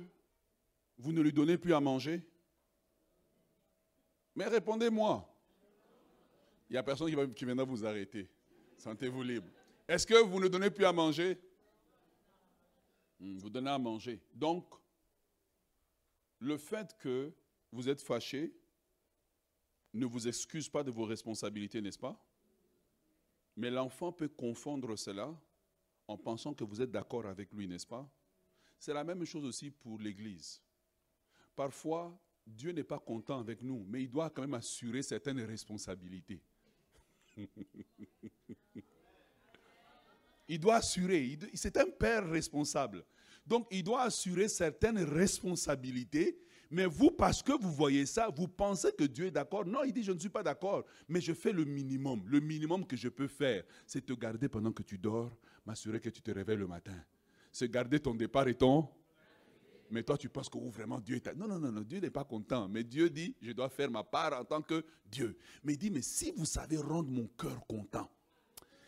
vous ne lui donnez plus à manger? Mais répondez-moi. Il n'y a personne qui, viendra vous arrêter. Sentez-vous libre. Est-ce que vous ne donnez plus à manger? Hmm, Vous donnez à manger. Donc, le fait que vous êtes fâché ne vous excuse pas de vos responsabilités, n'est-ce pas? Mais l'enfant peut confondre cela en pensant que vous êtes d'accord avec lui, n'est-ce pas? C'est la même chose aussi pour l'Église. Parfois, Dieu n'est pas content avec nous, mais il doit quand même assurer certaines responsabilités. il doit assurer, c'est un père responsable. Donc, il doit assurer certaines responsabilités mais vous, parce que vous voyez ça, vous pensez que Dieu est d'accord. Non, il dit, je ne suis pas d'accord, mais je fais le minimum. Le minimum que je peux faire, c'est te garder pendant que tu dors, m'assurer que tu te réveilles le matin. C'est garder ton départ et ton... Mais toi, tu penses que vraiment Dieu est... Non, non, non, non, Dieu n'est pas content. Mais Dieu dit, je dois faire ma part en tant que Dieu. Mais il dit, mais si vous savez rendre mon cœur content,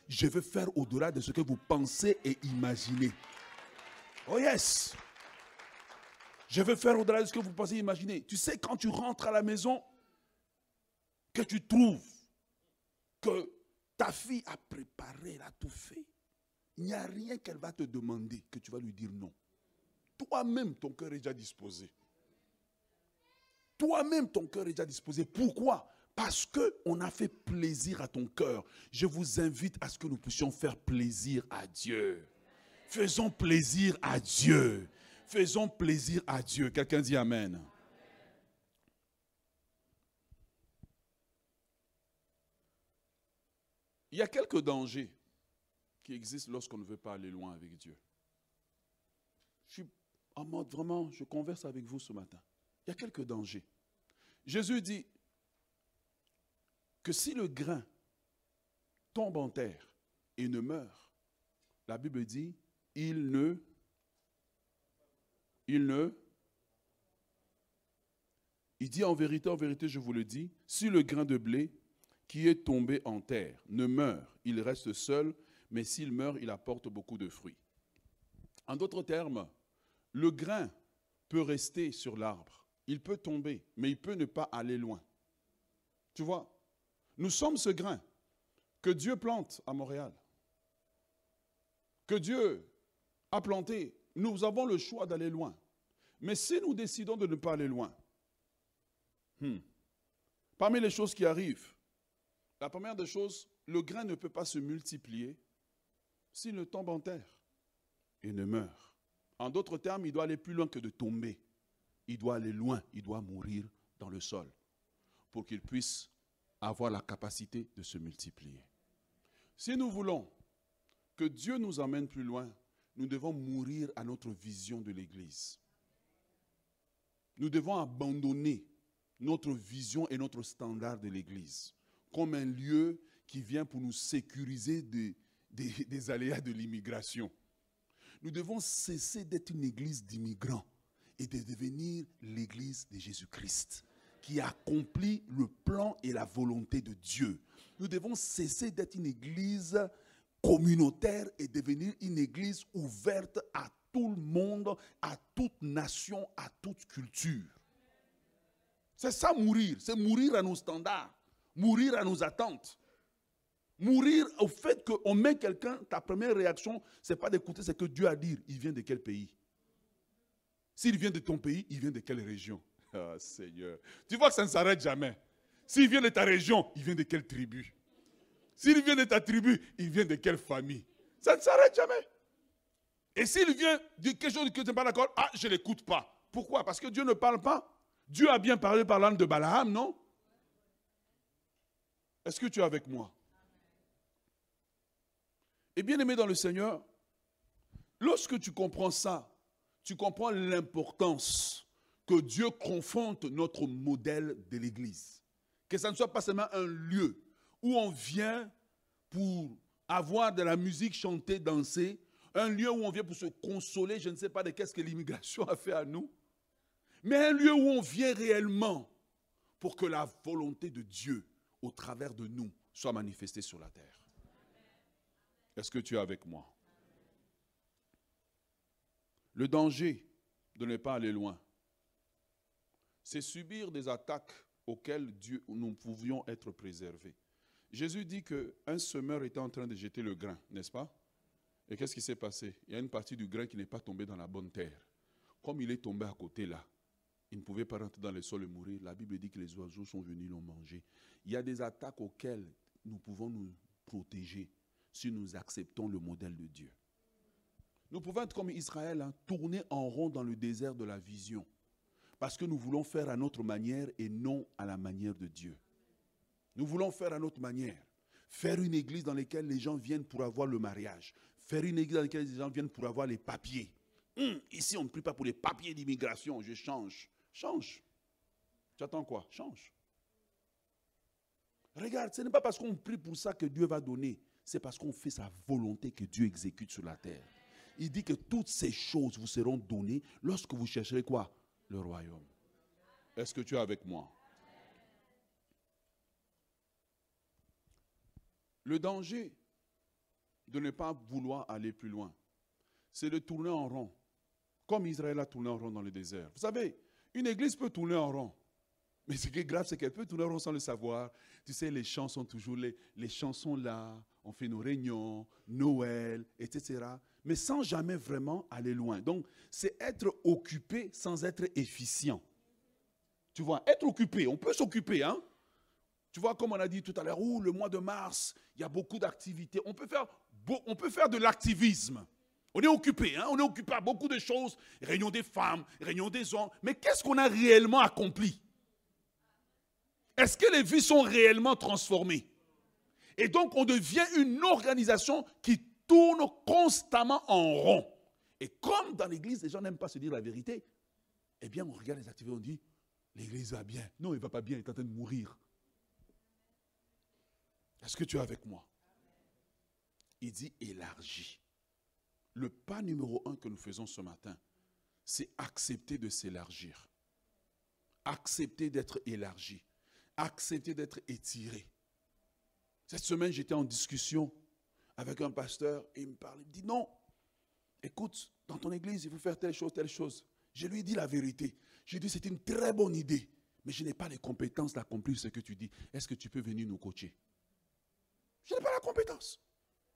je veux faire au-delà de ce que vous pensez et imaginez. Oh yes! Je veux faire au-delà de ce que vous pensez imaginer. Tu sais, quand tu rentres à la maison, que tu trouves que ta fille a préparé, elle a tout fait, il n'y a rien qu'elle va te demander que tu vas lui dire non. Toi-même, ton cœur est déjà disposé. Toi-même, ton cœur est déjà disposé. Pourquoi? Parce qu'on a fait plaisir à ton cœur. Je vous invite à ce que nous puissions faire plaisir à Dieu. Faisons plaisir à Dieu. Faisons plaisir à Dieu. Quelqu'un dit Amen. Il y a quelques dangers qui existent lorsqu'on ne veut pas aller loin avec Dieu. Je suis en mode vraiment, je converse avec vous ce matin. Il y a quelques dangers. Jésus dit que si le grain tombe en terre et ne meurt, la Bible dit, il ne il ne... Il dit en vérité, en vérité, je vous le dis, si le grain de blé qui est tombé en terre ne meurt, il reste seul, mais s'il meurt, il apporte beaucoup de fruits. En d'autres termes, le grain peut rester sur l'arbre, il peut tomber, mais il peut ne pas aller loin. Tu vois, nous sommes ce grain que Dieu plante à Montréal, que Dieu a planté. Nous avons le choix d'aller loin. Mais si nous décidons de ne pas aller loin, hmm, parmi les choses qui arrivent, la première des choses, le grain ne peut pas se multiplier s'il ne tombe en terre et ne meurt. En d'autres termes, il doit aller plus loin que de tomber. Il doit aller loin, il doit mourir dans le sol pour qu'il puisse avoir la capacité de se multiplier. Si nous voulons que Dieu nous emmène plus loin, nous devons mourir à notre vision de l'Église. Nous devons abandonner notre vision et notre standard de l'Église comme un lieu qui vient pour nous sécuriser des, des aléas de l'immigration. Nous devons cesser d'être une église d'immigrants et de devenir l'église de Jésus-Christ qui accomplit le plan et la volonté de Dieu. Nous devons cesser d'être une église communautaire et devenir une église ouverte à tout le monde, à toute nation, à toute culture. C'est ça mourir, c'est mourir à nos standards, mourir à nos attentes. Mourir au fait qu'on met quelqu'un, ta première réaction, ce n'est pas d'écouter ce que Dieu a dit. Il vient de quel pays? S'il vient de ton pays, il vient de quelle région? Ah Seigneur. Tu vois que ça ne s'arrête jamais. S'il vient de ta région, il vient de quelle tribu? S'il vient de ta tribu, il vient de quelle famille? Ça ne s'arrête jamais. Et s'il vient de quelque chose que tu n'es pas d'accord, ah, je ne l'écoute pas. Pourquoi? Parce que Dieu ne parle pas. Dieu a bien parlé par l'âme de Balaam, non? Est-ce que tu es avec moi? Et bien aimé dans le Seigneur, lorsque tu comprends ça, tu comprends l'importance que Dieu confronte notre modèle de l'Église. Que ça ne soit pas seulement un lieu où on vient pour avoir de la musique chantée, danser, un lieu où on vient pour se consoler, je ne sais pas de qu'est-ce que l'immigration a fait à nous, mais un lieu où on vient réellement pour que la volonté de Dieu au travers de nous soit manifestée sur la terre. Est-ce que tu es avec moi? Le danger de ne pas aller loin, c'est subir des attaques auxquelles Dieu, nous pouvions être préservés. Jésus dit qu'un semeur était en train de jeter le grain, n'est-ce pas? Et qu'est-ce qui s'est passé? Il y a une partie du grain qui n'est pas tombée dans la bonne terre. Comme il est tombé à côté là, il ne pouvait pas rentrer dans le sol et mourir. La Bible dit que les oiseaux sont venus l'ont mangé. Il y a des attaques auxquelles nous pouvons nous protéger si nous acceptons le modèle de Dieu. Nous pouvons être comme Israël, hein, tourner en rond dans le désert de la vision. Parce que nous voulons faire à notre manière et non à la manière de Dieu. Nous voulons faire à notre manière. Faire une église dans laquelle les gens viennent pour avoir le mariage. Faire une église dans laquelle les gens viennent pour avoir les papiers. Hum, ici, on ne prie pas pour les papiers d'immigration. Je change. Change. Tu attends quoi? Change. Regarde, ce n'est pas parce qu'on prie pour ça que Dieu va donner. C'est parce qu'on fait sa volonté que Dieu exécute sur la terre. Il dit que toutes ces choses vous seront données lorsque vous chercherez quoi? Le royaume. Est-ce que tu es avec moi? Le danger de ne pas vouloir aller plus loin, c'est de tourner en rond, comme Israël a tourné en rond dans le désert. Vous savez, une église peut tourner en rond. Mais ce qui est grave, c'est qu'elle peut tourner en rond sans le savoir. Tu sais, les chants sont toujours les, les chansons là, on fait nos réunions, Noël, etc. Mais sans jamais vraiment aller loin. Donc, c'est être occupé sans être efficient. Tu vois, être occupé, on peut s'occuper, hein. Tu vois, comme on a dit tout à l'heure, le mois de mars, il y a beaucoup d'activités. On peut faire, on peut faire de l'activisme. On est occupé, hein? on est occupé à beaucoup de choses, réunion des femmes, réunion des hommes, mais qu'est-ce qu'on a réellement accompli? Est-ce que les vies sont réellement transformées? Et donc on devient une organisation qui tourne constamment en rond. Et comme dans l'église, les gens n'aiment pas se dire la vérité, eh bien on regarde les activités, on dit, l'église va bien. Non, il ne va pas bien, il est en train de mourir. Est-ce que tu es avec moi? Il dit élargi. Le pas numéro un que nous faisons ce matin, c'est accepter de s'élargir. Accepter d'être élargi. Accepter d'être étiré. Cette semaine, j'étais en discussion avec un pasteur et il me parle. Il me dit non, écoute, dans ton église, il faut faire telle chose, telle chose. Je lui ai dit la vérité. J'ai dit c'est une très bonne idée, mais je n'ai pas les compétences d'accomplir ce que tu dis. Est-ce que tu peux venir nous coacher? Je n'ai pas la compétence.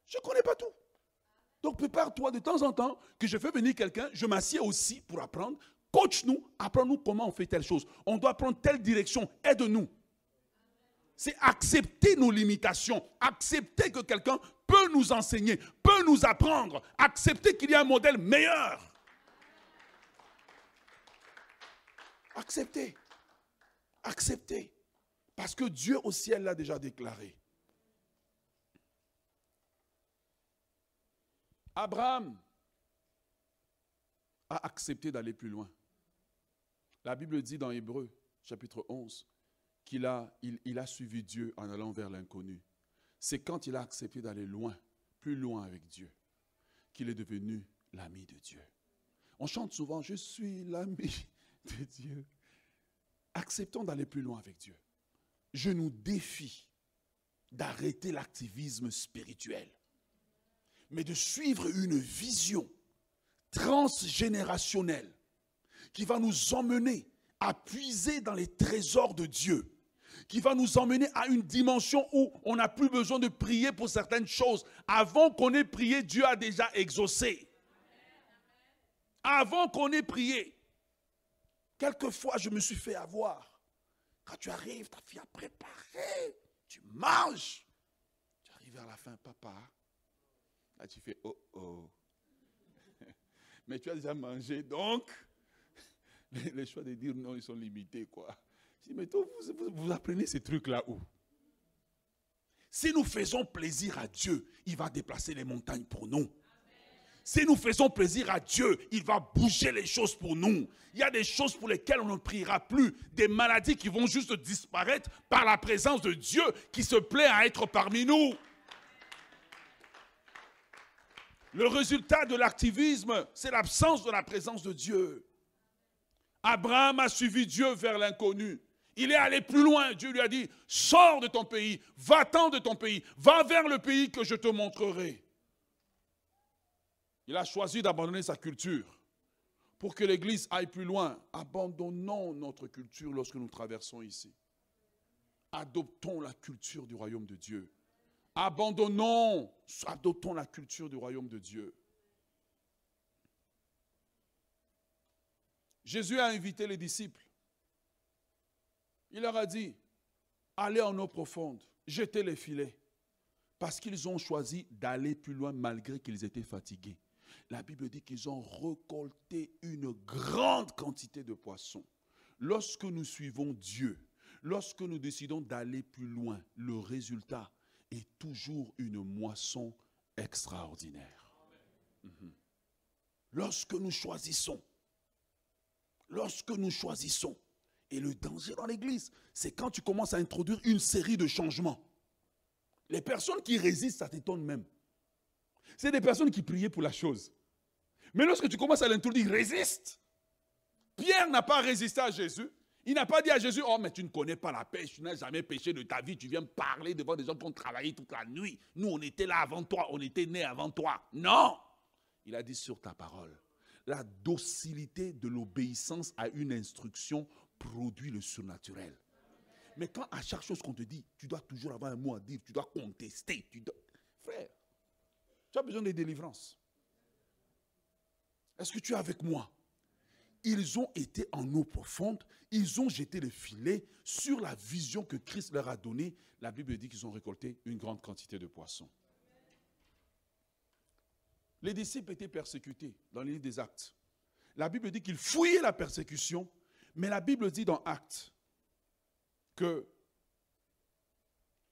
Je ne connais pas tout. Donc prépare-toi de temps en temps que je fais venir quelqu'un, je m'assieds aussi pour apprendre. Coach-nous, apprends-nous comment on fait telle chose. On doit prendre telle direction, aide-nous. C'est accepter nos limitations, accepter que quelqu'un peut nous enseigner, peut nous apprendre, accepter qu'il y a un modèle meilleur. Accepter. Accepter. Parce que Dieu au ciel l'a déjà déclaré. Abraham a accepté d'aller plus loin. La Bible dit dans Hébreu, chapitre 11, qu'il a, a suivi Dieu en allant vers l'inconnu. C'est quand il a accepté d'aller loin, plus loin avec Dieu, qu'il est devenu l'ami de Dieu. On chante souvent, je suis l'ami de Dieu. Acceptons d'aller plus loin avec Dieu. Je nous défie d'arrêter l'activisme spirituel mais de suivre une vision transgénérationnelle qui va nous emmener à puiser dans les trésors de Dieu, qui va nous emmener à une dimension où on n'a plus besoin de prier pour certaines choses. Avant qu'on ait prié, Dieu a déjà exaucé. Avant qu'on ait prié. Quelquefois, je me suis fait avoir. Quand tu arrives, ta fille a préparé, tu manges. Tu arrives à la fin, papa, Là, tu fais oh oh. Mais tu as déjà mangé, donc les, choix de dire non, ils sont limités, quoi. Je dis, mais toi, vous, vous apprenez ces trucs-là où? Si nous faisons plaisir à Dieu, il va déplacer les montagnes pour nous. Si nous faisons plaisir à Dieu, il va bouger les choses pour nous. Il y a des choses pour lesquelles on ne priera plus, des maladies qui vont juste disparaître par la présence de Dieu qui se plaît à être parmi nous. Le résultat de l'activisme, c'est l'absence de la présence de Dieu. Abraham a suivi Dieu vers l'inconnu. Il est allé plus loin. Dieu lui a dit, sors de ton pays, va-t'en de ton pays, va vers le pays que je te montrerai. Il a choisi d'abandonner sa culture pour que l'Église aille plus loin. Abandonnons notre culture lorsque nous traversons ici. Adoptons la culture du royaume de Dieu. Abandonnons, adoptons la culture du royaume de Dieu. Jésus a invité les disciples. Il leur a dit, allez en eau profonde, jetez les filets, parce qu'ils ont choisi d'aller plus loin malgré qu'ils étaient fatigués. La Bible dit qu'ils ont récolté une grande quantité de poissons. Lorsque nous suivons Dieu, lorsque nous décidons d'aller plus loin, le résultat, est toujours une moisson extraordinaire. Mhm. Lorsque nous choisissons, lorsque nous choisissons, et le danger dans l'Église, c'est quand tu commences à introduire une série de changements. Les personnes qui résistent, ça t'étonne même. C'est des personnes qui priaient pour la chose. Mais lorsque tu commences à l'introduire, résiste. Pierre n'a pas résisté à Jésus. Il n'a pas dit à Jésus, oh mais tu ne connais pas la pêche, tu n'as jamais pêché de ta vie, tu viens parler devant des gens qui ont travaillé toute la nuit. Nous, on était là avant toi, on était nés avant toi. Non Il a dit sur ta parole. La docilité de l'obéissance à une instruction produit le surnaturel. Mais quand à chaque chose qu'on te dit, tu dois toujours avoir un mot à dire, tu dois contester. Tu dois... Frère, tu as besoin de délivrance. Est-ce que tu es avec moi? Ils ont été en eau profonde, ils ont jeté le filet sur la vision que Christ leur a donnée. La Bible dit qu'ils ont récolté une grande quantité de poissons. Les disciples étaient persécutés dans les des Actes. La Bible dit qu'ils fouillaient la persécution, mais la Bible dit dans Actes que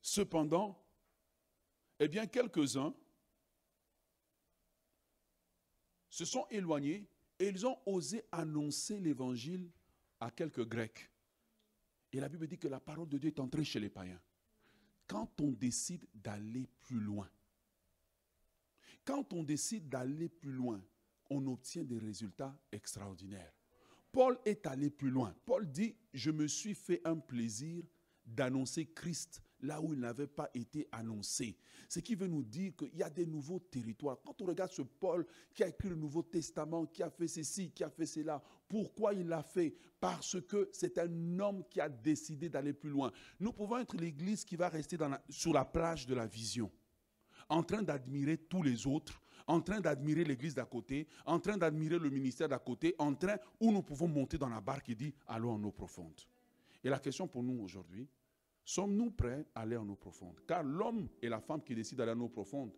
cependant, eh bien, quelques-uns se sont éloignés et ils ont osé annoncer l'évangile à quelques Grecs. Et la Bible dit que la parole de Dieu est entrée chez les païens. Quand on décide d'aller plus loin, quand on décide d'aller plus loin, on obtient des résultats extraordinaires. Paul est allé plus loin. Paul dit, je me suis fait un plaisir d'annoncer Christ là où il n'avait pas été annoncé. Ce qui veut nous dire qu'il y a des nouveaux territoires. Quand on regarde ce Paul qui a écrit le Nouveau Testament, qui a fait ceci, qui a fait cela, pourquoi il l'a fait? Parce que c'est un homme qui a décidé d'aller plus loin. Nous pouvons être l'Église qui va rester sur la plage de la vision, en train d'admirer tous les autres, en train d'admirer l'église d'à côté, en train d'admirer le ministère d'à côté, en train où nous pouvons monter dans la barque et dire allons en eau profonde. Et la question pour nous aujourd'hui, sommes-nous prêts à aller en eau profonde? Car l'homme et la femme qui décident d'aller en eau profonde,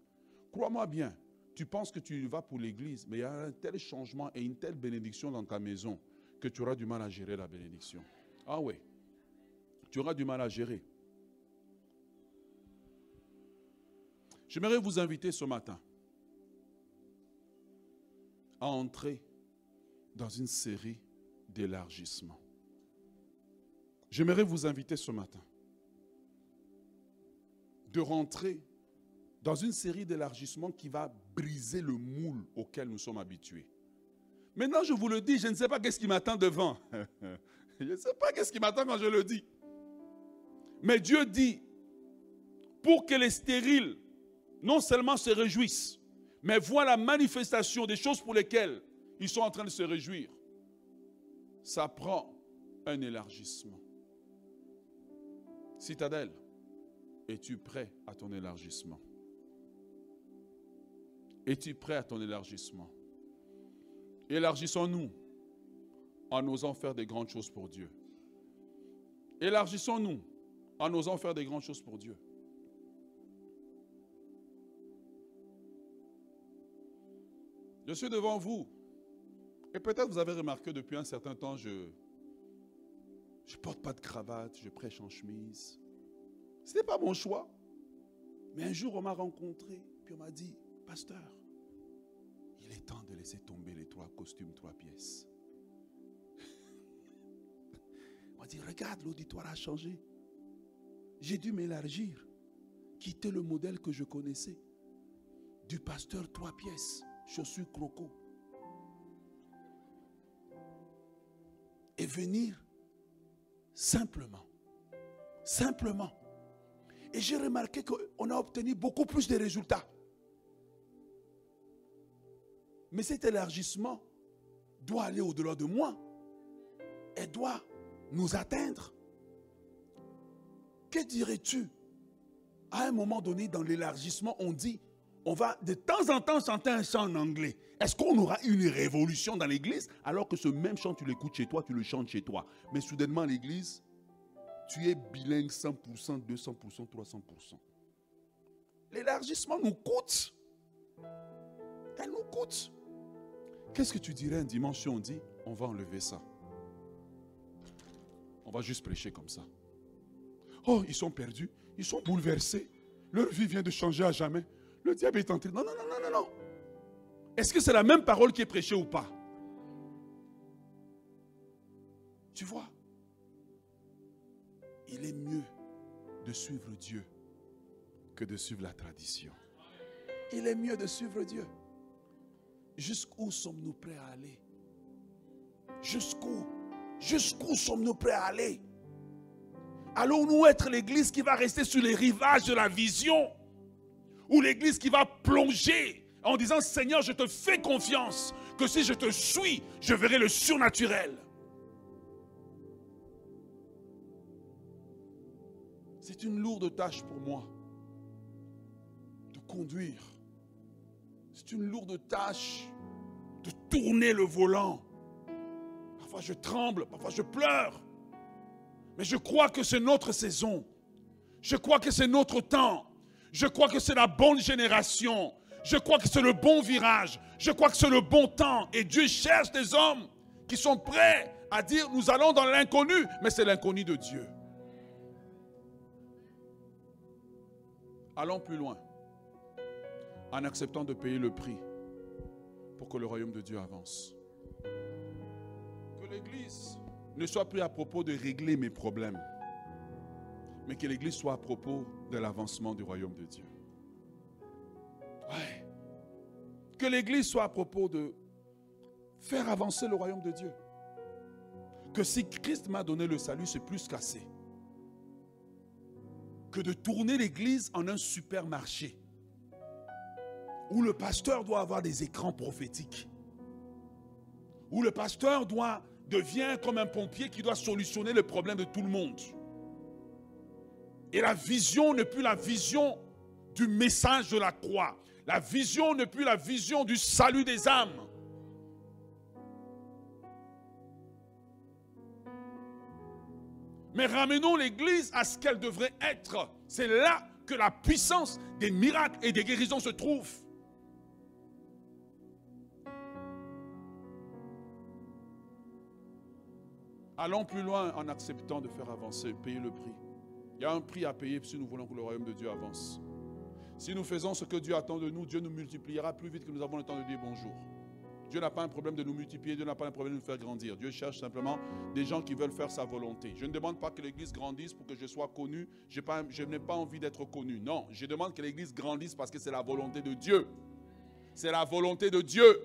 crois-moi bien, tu penses que tu vas pour l'église, mais il y a un tel changement et une telle bénédiction dans ta maison que tu auras du mal à gérer la bénédiction. Ah oui, tu auras du mal à gérer. J'aimerais vous inviter ce matin à entrer dans une série d'élargissements. J'aimerais vous inviter ce matin de rentrer dans une série d'élargissements qui va briser le moule auquel nous sommes habitués. Maintenant, je vous le dis, je ne sais pas qu'est-ce qui m'attend devant. je ne sais pas qu'est-ce qui m'attend quand je le dis. Mais Dieu dit, pour que les stériles non seulement se réjouissent, mais voient la manifestation des choses pour lesquelles ils sont en train de se réjouir. Ça prend un élargissement. Citadelle, es-tu prêt à ton élargissement? Es-tu prêt à ton élargissement? Élargissons-nous en osant faire des grandes choses pour Dieu. Élargissons-nous en osant faire des grandes choses pour Dieu. Je suis devant vous. Et peut-être vous avez remarqué depuis un certain temps, je ne porte pas de cravate, je prêche en chemise. Ce n'est pas mon choix. Mais un jour, on m'a rencontré, puis on m'a dit, pasteur, il est temps de laisser tomber les trois costumes, trois pièces. on m'a dit, regarde, l'auditoire a changé. J'ai dû m'élargir, quitter le modèle que je connaissais, du pasteur trois pièces chaussures croco. Et venir simplement. Simplement. Et j'ai remarqué qu'on a obtenu beaucoup plus de résultats. Mais cet élargissement doit aller au-delà de moi. Et doit nous atteindre. Que dirais-tu? À un moment donné, dans l'élargissement, on dit on va de temps en temps chanter un chant en anglais. Est-ce qu'on aura une révolution dans l'église? Alors que ce même chant, tu l'écoutes chez toi, tu le chantes chez toi Mais soudainement, l'église, tu es bilingue 100%, 200%, 300%. L'élargissement nous coûte. Elle nous coûte. Qu'est-ce que tu dirais un dimanche si on dit, on va enlever ça? On va juste prêcher comme ça. Oh, ils sont perdus, ils sont bouleversés. Leur vie vient de changer à jamais. Le diable est entré. Non, non, non, non, non. Est-ce que c'est la même parole qui est prêchée ou pas? Tu vois? Il est mieux de suivre Dieu que de suivre la tradition. Il est mieux de suivre Dieu. Jusqu'où sommes-nous prêts à aller? Jusqu'où? Jusqu'où sommes-nous prêts à aller? Allons-nous être l'église qui va rester sur les rivages de la vision? Ou l'église qui va plonger en disant Seigneur, je te fais confiance, que si je te suis, je verrai le surnaturel. C'est une lourde tâche pour moi de conduire. C'est une lourde tâche de tourner le volant. Parfois je tremble, parfois je pleure. Mais je crois que c'est notre saison. Je crois que c'est notre temps. Je crois que c'est la bonne génération. Je crois que c'est le bon virage. Je crois que c'est le bon temps. Et Dieu cherche des hommes qui sont prêts à dire nous allons dans l'inconnu, mais c'est l'inconnu de Dieu. Allons plus loin en acceptant de payer le prix pour que le royaume de Dieu avance. Que l'Église ne soit plus à propos de régler mes problèmes mais que l'Église soit à propos de l'avancement du royaume de Dieu. Que l'Église soit à propos de faire avancer le royaume de Dieu. Que si Christ m'a donné le salut, c'est plus qu'assez. Que de tourner l'église en un supermarché où le pasteur doit avoir des écrans prophétiques, où le pasteur doit devient comme un pompier qui doit solutionner le problème de tout le monde. Et la vision n'est plus la vision du message de la croix. La vision n'est plus la vision du salut des âmes. Mais ramenons l'Église à ce qu'elle devrait être. C'est là que la puissance des miracles et des guérisons se trouve. Allons plus loin en acceptant de faire avancer, payer le prix. Il y a un prix à payer si nous voulons que le royaume de Dieu avance. Si nous faisons ce que Dieu attend de nous, Dieu nous multipliera plus vite que nous avons le temps de dire bonjour. Dieu n'a pas un problème de nous multiplier, Dieu n'a pas un problème de nous faire grandir. Dieu cherche simplement des gens qui veulent faire sa volonté. Je ne demande pas que l'Église grandisse pour que je sois connu. Je, n'ai pas envie d'être connu. Non, je demande que l'Église grandisse parce que c'est la volonté de Dieu. C'est la volonté de Dieu.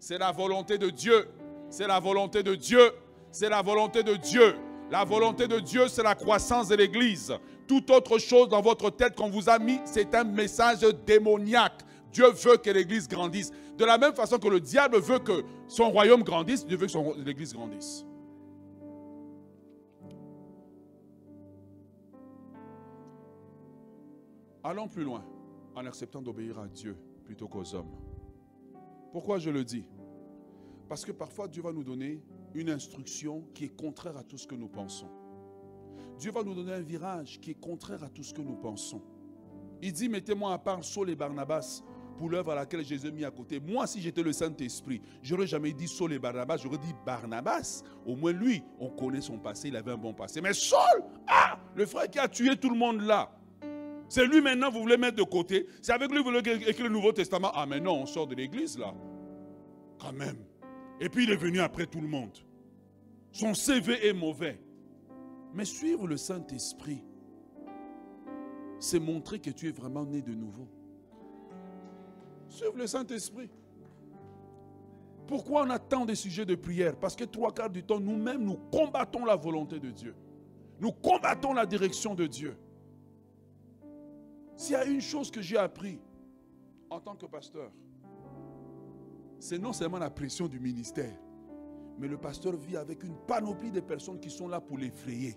C'est la volonté de Dieu. C'est la volonté de Dieu. C'est la volonté de Dieu. La volonté de Dieu, c'est la croissance de l'Église. Toute autre chose dans votre tête qu'on vous a mis, c'est un message démoniaque. Dieu veut que l'Église grandisse. De la même façon que le diable veut que son royaume grandisse, Dieu veut que l'Église grandisse. Allons plus loin en acceptant d'obéir à Dieu plutôt qu'aux hommes. Pourquoi je le dis? Parce que parfois Dieu va nous donner une instruction qui est contraire à tout ce que nous pensons. Dieu va nous donner un virage qui est contraire à tout ce que nous pensons. Il dit, mettez-moi à part Saul et Barnabas pour à laquelle Jésus mis à côté. Moi, si j'étais le Saint-Esprit, j'aurais jamais dit Saul et Barnabas, j'aurais dit Barnabas. Au moins lui, on connaît son passé, il avait un bon passé. Mais Saul, ah, le frère qui a tué tout le monde là, c'est lui maintenant, vous voulez mettre de côté. C'est avec lui que vous voulez écrire le Nouveau Testament. Ah, mais non, on sort de l'église là. Quand même. Et puis il est venu après tout le monde. Son CV est mauvais. Mais suivre le Saint-Esprit, c'est montrer que tu es vraiment né de nouveau. Suivre le Saint-Esprit. Pourquoi on a tant de sujets de prière? Parce que trois quarts du temps, nous-mêmes, nous combattons la volonté de Dieu. Nous combattons la direction de Dieu. S'il y a une chose que j'ai appris en tant que pasteur, c'est non seulement la pression du ministère, mais le pasteur vit avec une panoplie de personnes qui sont là pour l'effrayer.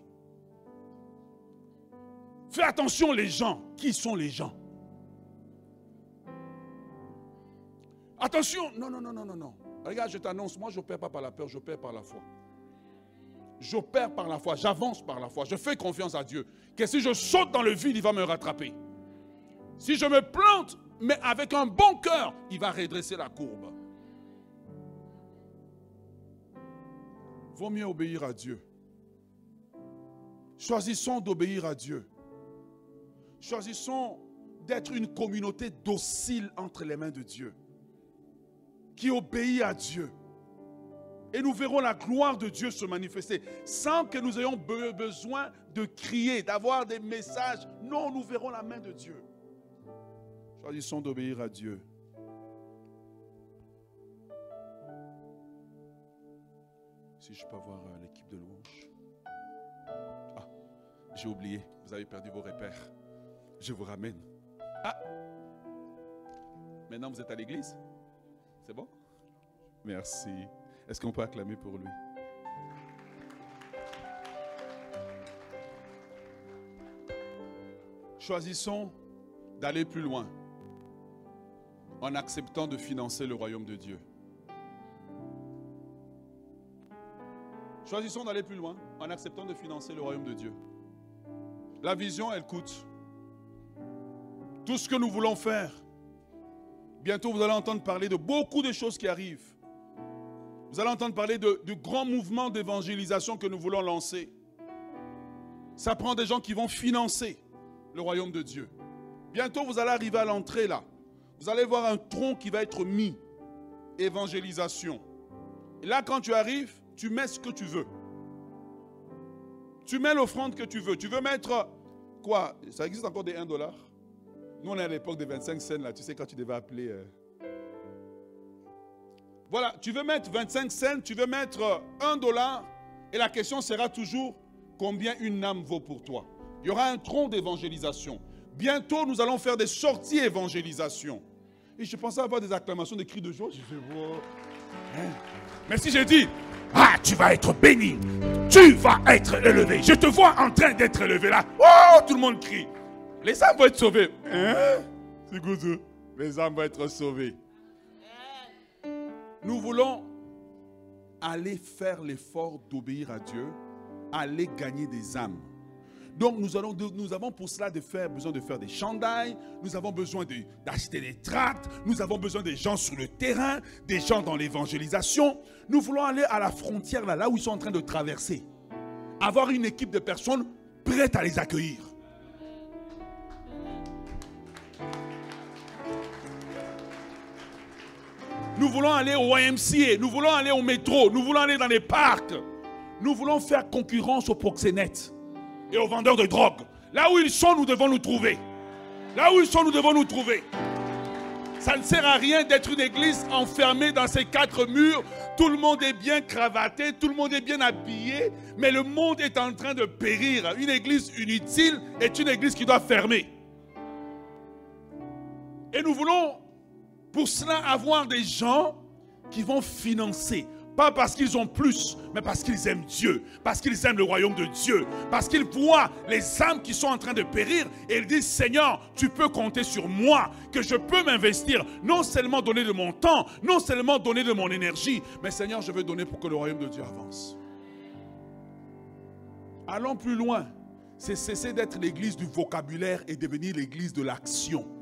Fais attention les gens. Qui sont les gens? Attention. Non, non, non, non, non, non. Regarde, je t'annonce, moi je n'opère pas par la peur, j'opère par la foi. J'opère par la foi, j'avance par la foi, je fais confiance à Dieu. Que si je saute dans le vide, il va me rattraper. Si je me plante, mais avec un bon cœur, il va redresser la courbe. Vaut mieux obéir à Dieu. Choisissons d'obéir à Dieu. Choisissons d'être une communauté docile entre les mains de Dieu, qui obéit à Dieu. Et nous verrons la gloire de Dieu se manifester sans que nous ayons besoin de crier, d'avoir des messages. Non, nous verrons la main de Dieu. Choisissons d'obéir à Dieu. Si je peux avoir euh, l'équipe de louange. Ah, j'ai oublié, vous avez perdu vos repères. Je vous ramène. Ah Maintenant, vous êtes à l'église? C'est bon? Merci. Est-ce qu'on peut acclamer pour lui? Choisissons d'aller plus loin en acceptant de financer le royaume de Dieu. Choisissons d'aller plus loin en acceptant de financer le royaume de Dieu. La vision, elle coûte tout ce que nous voulons faire. Bientôt, vous allez entendre parler de beaucoup de choses qui arrivent. Vous allez entendre parler du grand mouvement d'évangélisation que nous voulons lancer. Ça prend des gens qui vont financer le royaume de Dieu. Bientôt, vous allez arriver à l'entrée là. Vous allez voir un tronc qui va être mis. Évangélisation. Là, quand tu arrives, tu mets ce que tu veux. Tu mets l'offrande que tu veux. Tu veux mettre quoi? Ça existe encore des 1 dollar? On est à l'époque des 25 scènes, là. Tu sais, quand tu devais appeler. Euh, Voilà, tu veux mettre 25 cents, tu veux mettre 1 dollar, et la question sera toujours combien une âme vaut pour toi? Il y aura un tronc d'évangélisation. Bientôt, nous allons faire des sorties évangélisation. Et je pensais avoir des acclamations, des cris de joie. Je fais, hein? Mais si j'ai dit, ah, tu vas être béni, tu vas être élevé. Je te vois en train d'être élevé là. Oh, tout le monde crie. Les âmes vont être sauvées. Hein? Les âmes vont être sauvées. Nous voulons aller faire l'effort d'obéir à Dieu, aller gagner des âmes. Donc nous, allons, nous avons pour cela de faire, besoin de faire des chandails, nous avons besoin d'acheter des tracts, nous avons besoin des gens sur le terrain, des gens dans l'évangélisation. Nous voulons aller à la frontière, là, là où ils sont en train de traverser. Avoir une équipe de personnes prêtes à les accueillir. Nous voulons aller au YMCA, nous voulons aller au métro, nous voulons aller dans les parcs. Nous voulons faire concurrence aux proxénètes et aux vendeurs de drogue. Là où ils sont, nous devons nous trouver. Là où ils sont, nous devons nous trouver. Ça ne sert à rien d'être une église enfermée dans ces quatre murs. Tout le monde est bien cravaté, tout le monde est bien habillé, mais le monde est en train de périr. Une église inutile est une église qui doit fermer. Et nous voulons pour cela avoir des gens qui vont financer, pas parce qu'ils ont plus, mais parce qu'ils aiment Dieu, parce qu'ils aiment le royaume de Dieu, parce qu'ils voient les âmes qui sont en train de périr et ils disent Seigneur, tu peux compter sur moi, que je peux m'investir, non seulement donner de mon temps, non seulement donner de mon énergie, mais Seigneur, je veux donner pour que le royaume de Dieu avance. Allons plus loin. C'est cesser d'être l'église du vocabulaire et devenir l'église de l'action.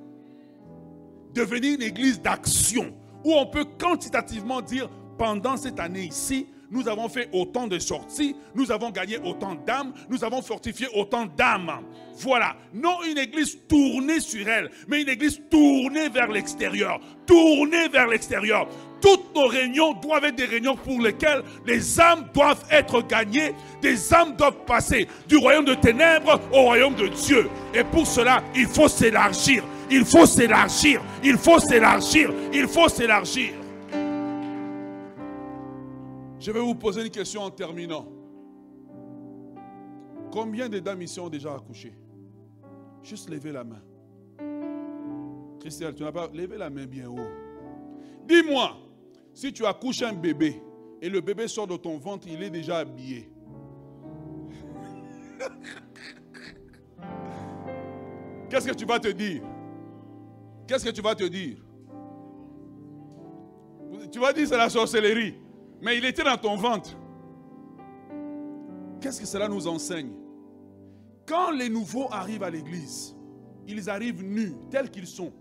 Devenir une église d'action où on peut quantitativement dire pendant cette année ici, nous avons fait autant de sorties, nous avons gagné autant d'âmes, nous avons fortifié autant d'âmes. Voilà, non une église tournée sur elle, mais une église tournée vers l'extérieur, tournée vers l'extérieur. Toutes nos réunions doivent être des réunions pour lesquelles les âmes doivent être gagnées, des âmes doivent passer du royaume de ténèbres au royaume de Dieu. Et pour cela, il faut s'élargir, il faut s'élargir, il faut s'élargir, il faut s'élargir. Je vais vous poser une question en terminant. Combien de dames ici ont déjà accouché? Juste levez la main. Christelle, tu n'as pas levé la main bien haut. Dis-moi, si tu accouches un bébé et le bébé sort de ton ventre, il est déjà habillé. Qu'est-ce que tu vas te dire? Qu'est-ce que tu vas te dire? Tu vas dire c'est la sorcellerie. Mais il était dans ton ventre. Qu'est-ce que cela nous enseigne? Quand les nouveaux arrivent à l'église, ils arrivent nus, tels qu'ils sont.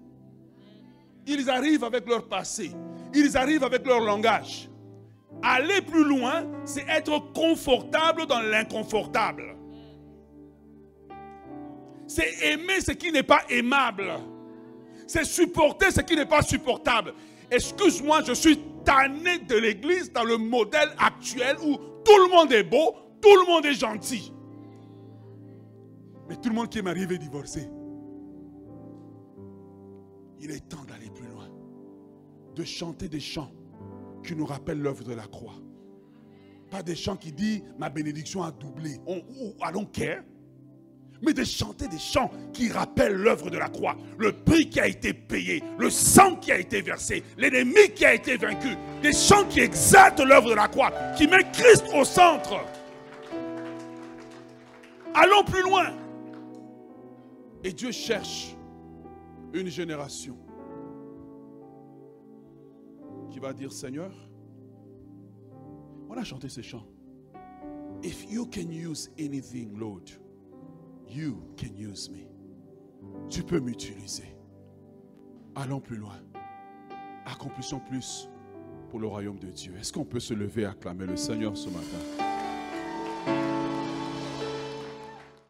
Ils arrivent avec leur passé. Ils arrivent avec leur langage. Aller plus loin, c'est être confortable dans l'inconfortable. C'est aimer ce qui n'est pas aimable. C'est supporter ce qui n'est pas supportable. Excuse-moi, je suis tanné de l'église dans le modèle actuel où tout le monde est beau, tout le monde est gentil. Mais tout le monde qui est marié veut divorcer. Il est temps d'aller plus loin. De chanter des chants qui nous rappellent l'œuvre de la croix. Pas des chants qui disent ma bénédiction a doublé. On, I don't care mais de chanter des chants qui rappellent l'œuvre de la croix, le prix qui a été payé, le sang qui a été versé, l'ennemi qui a été vaincu, des chants qui exaltent l'œuvre de la croix, qui mettent Christ au centre. Allons plus loin. Et Dieu cherche une génération qui va dire Seigneur, on a chanté ces chants. If you can use anything, Lord, You can use me. Tu peux m'utiliser. Allons plus loin. Accomplissons plus pour le royaume de Dieu. Est-ce qu'on peut se lever et acclamer le Seigneur ce matin?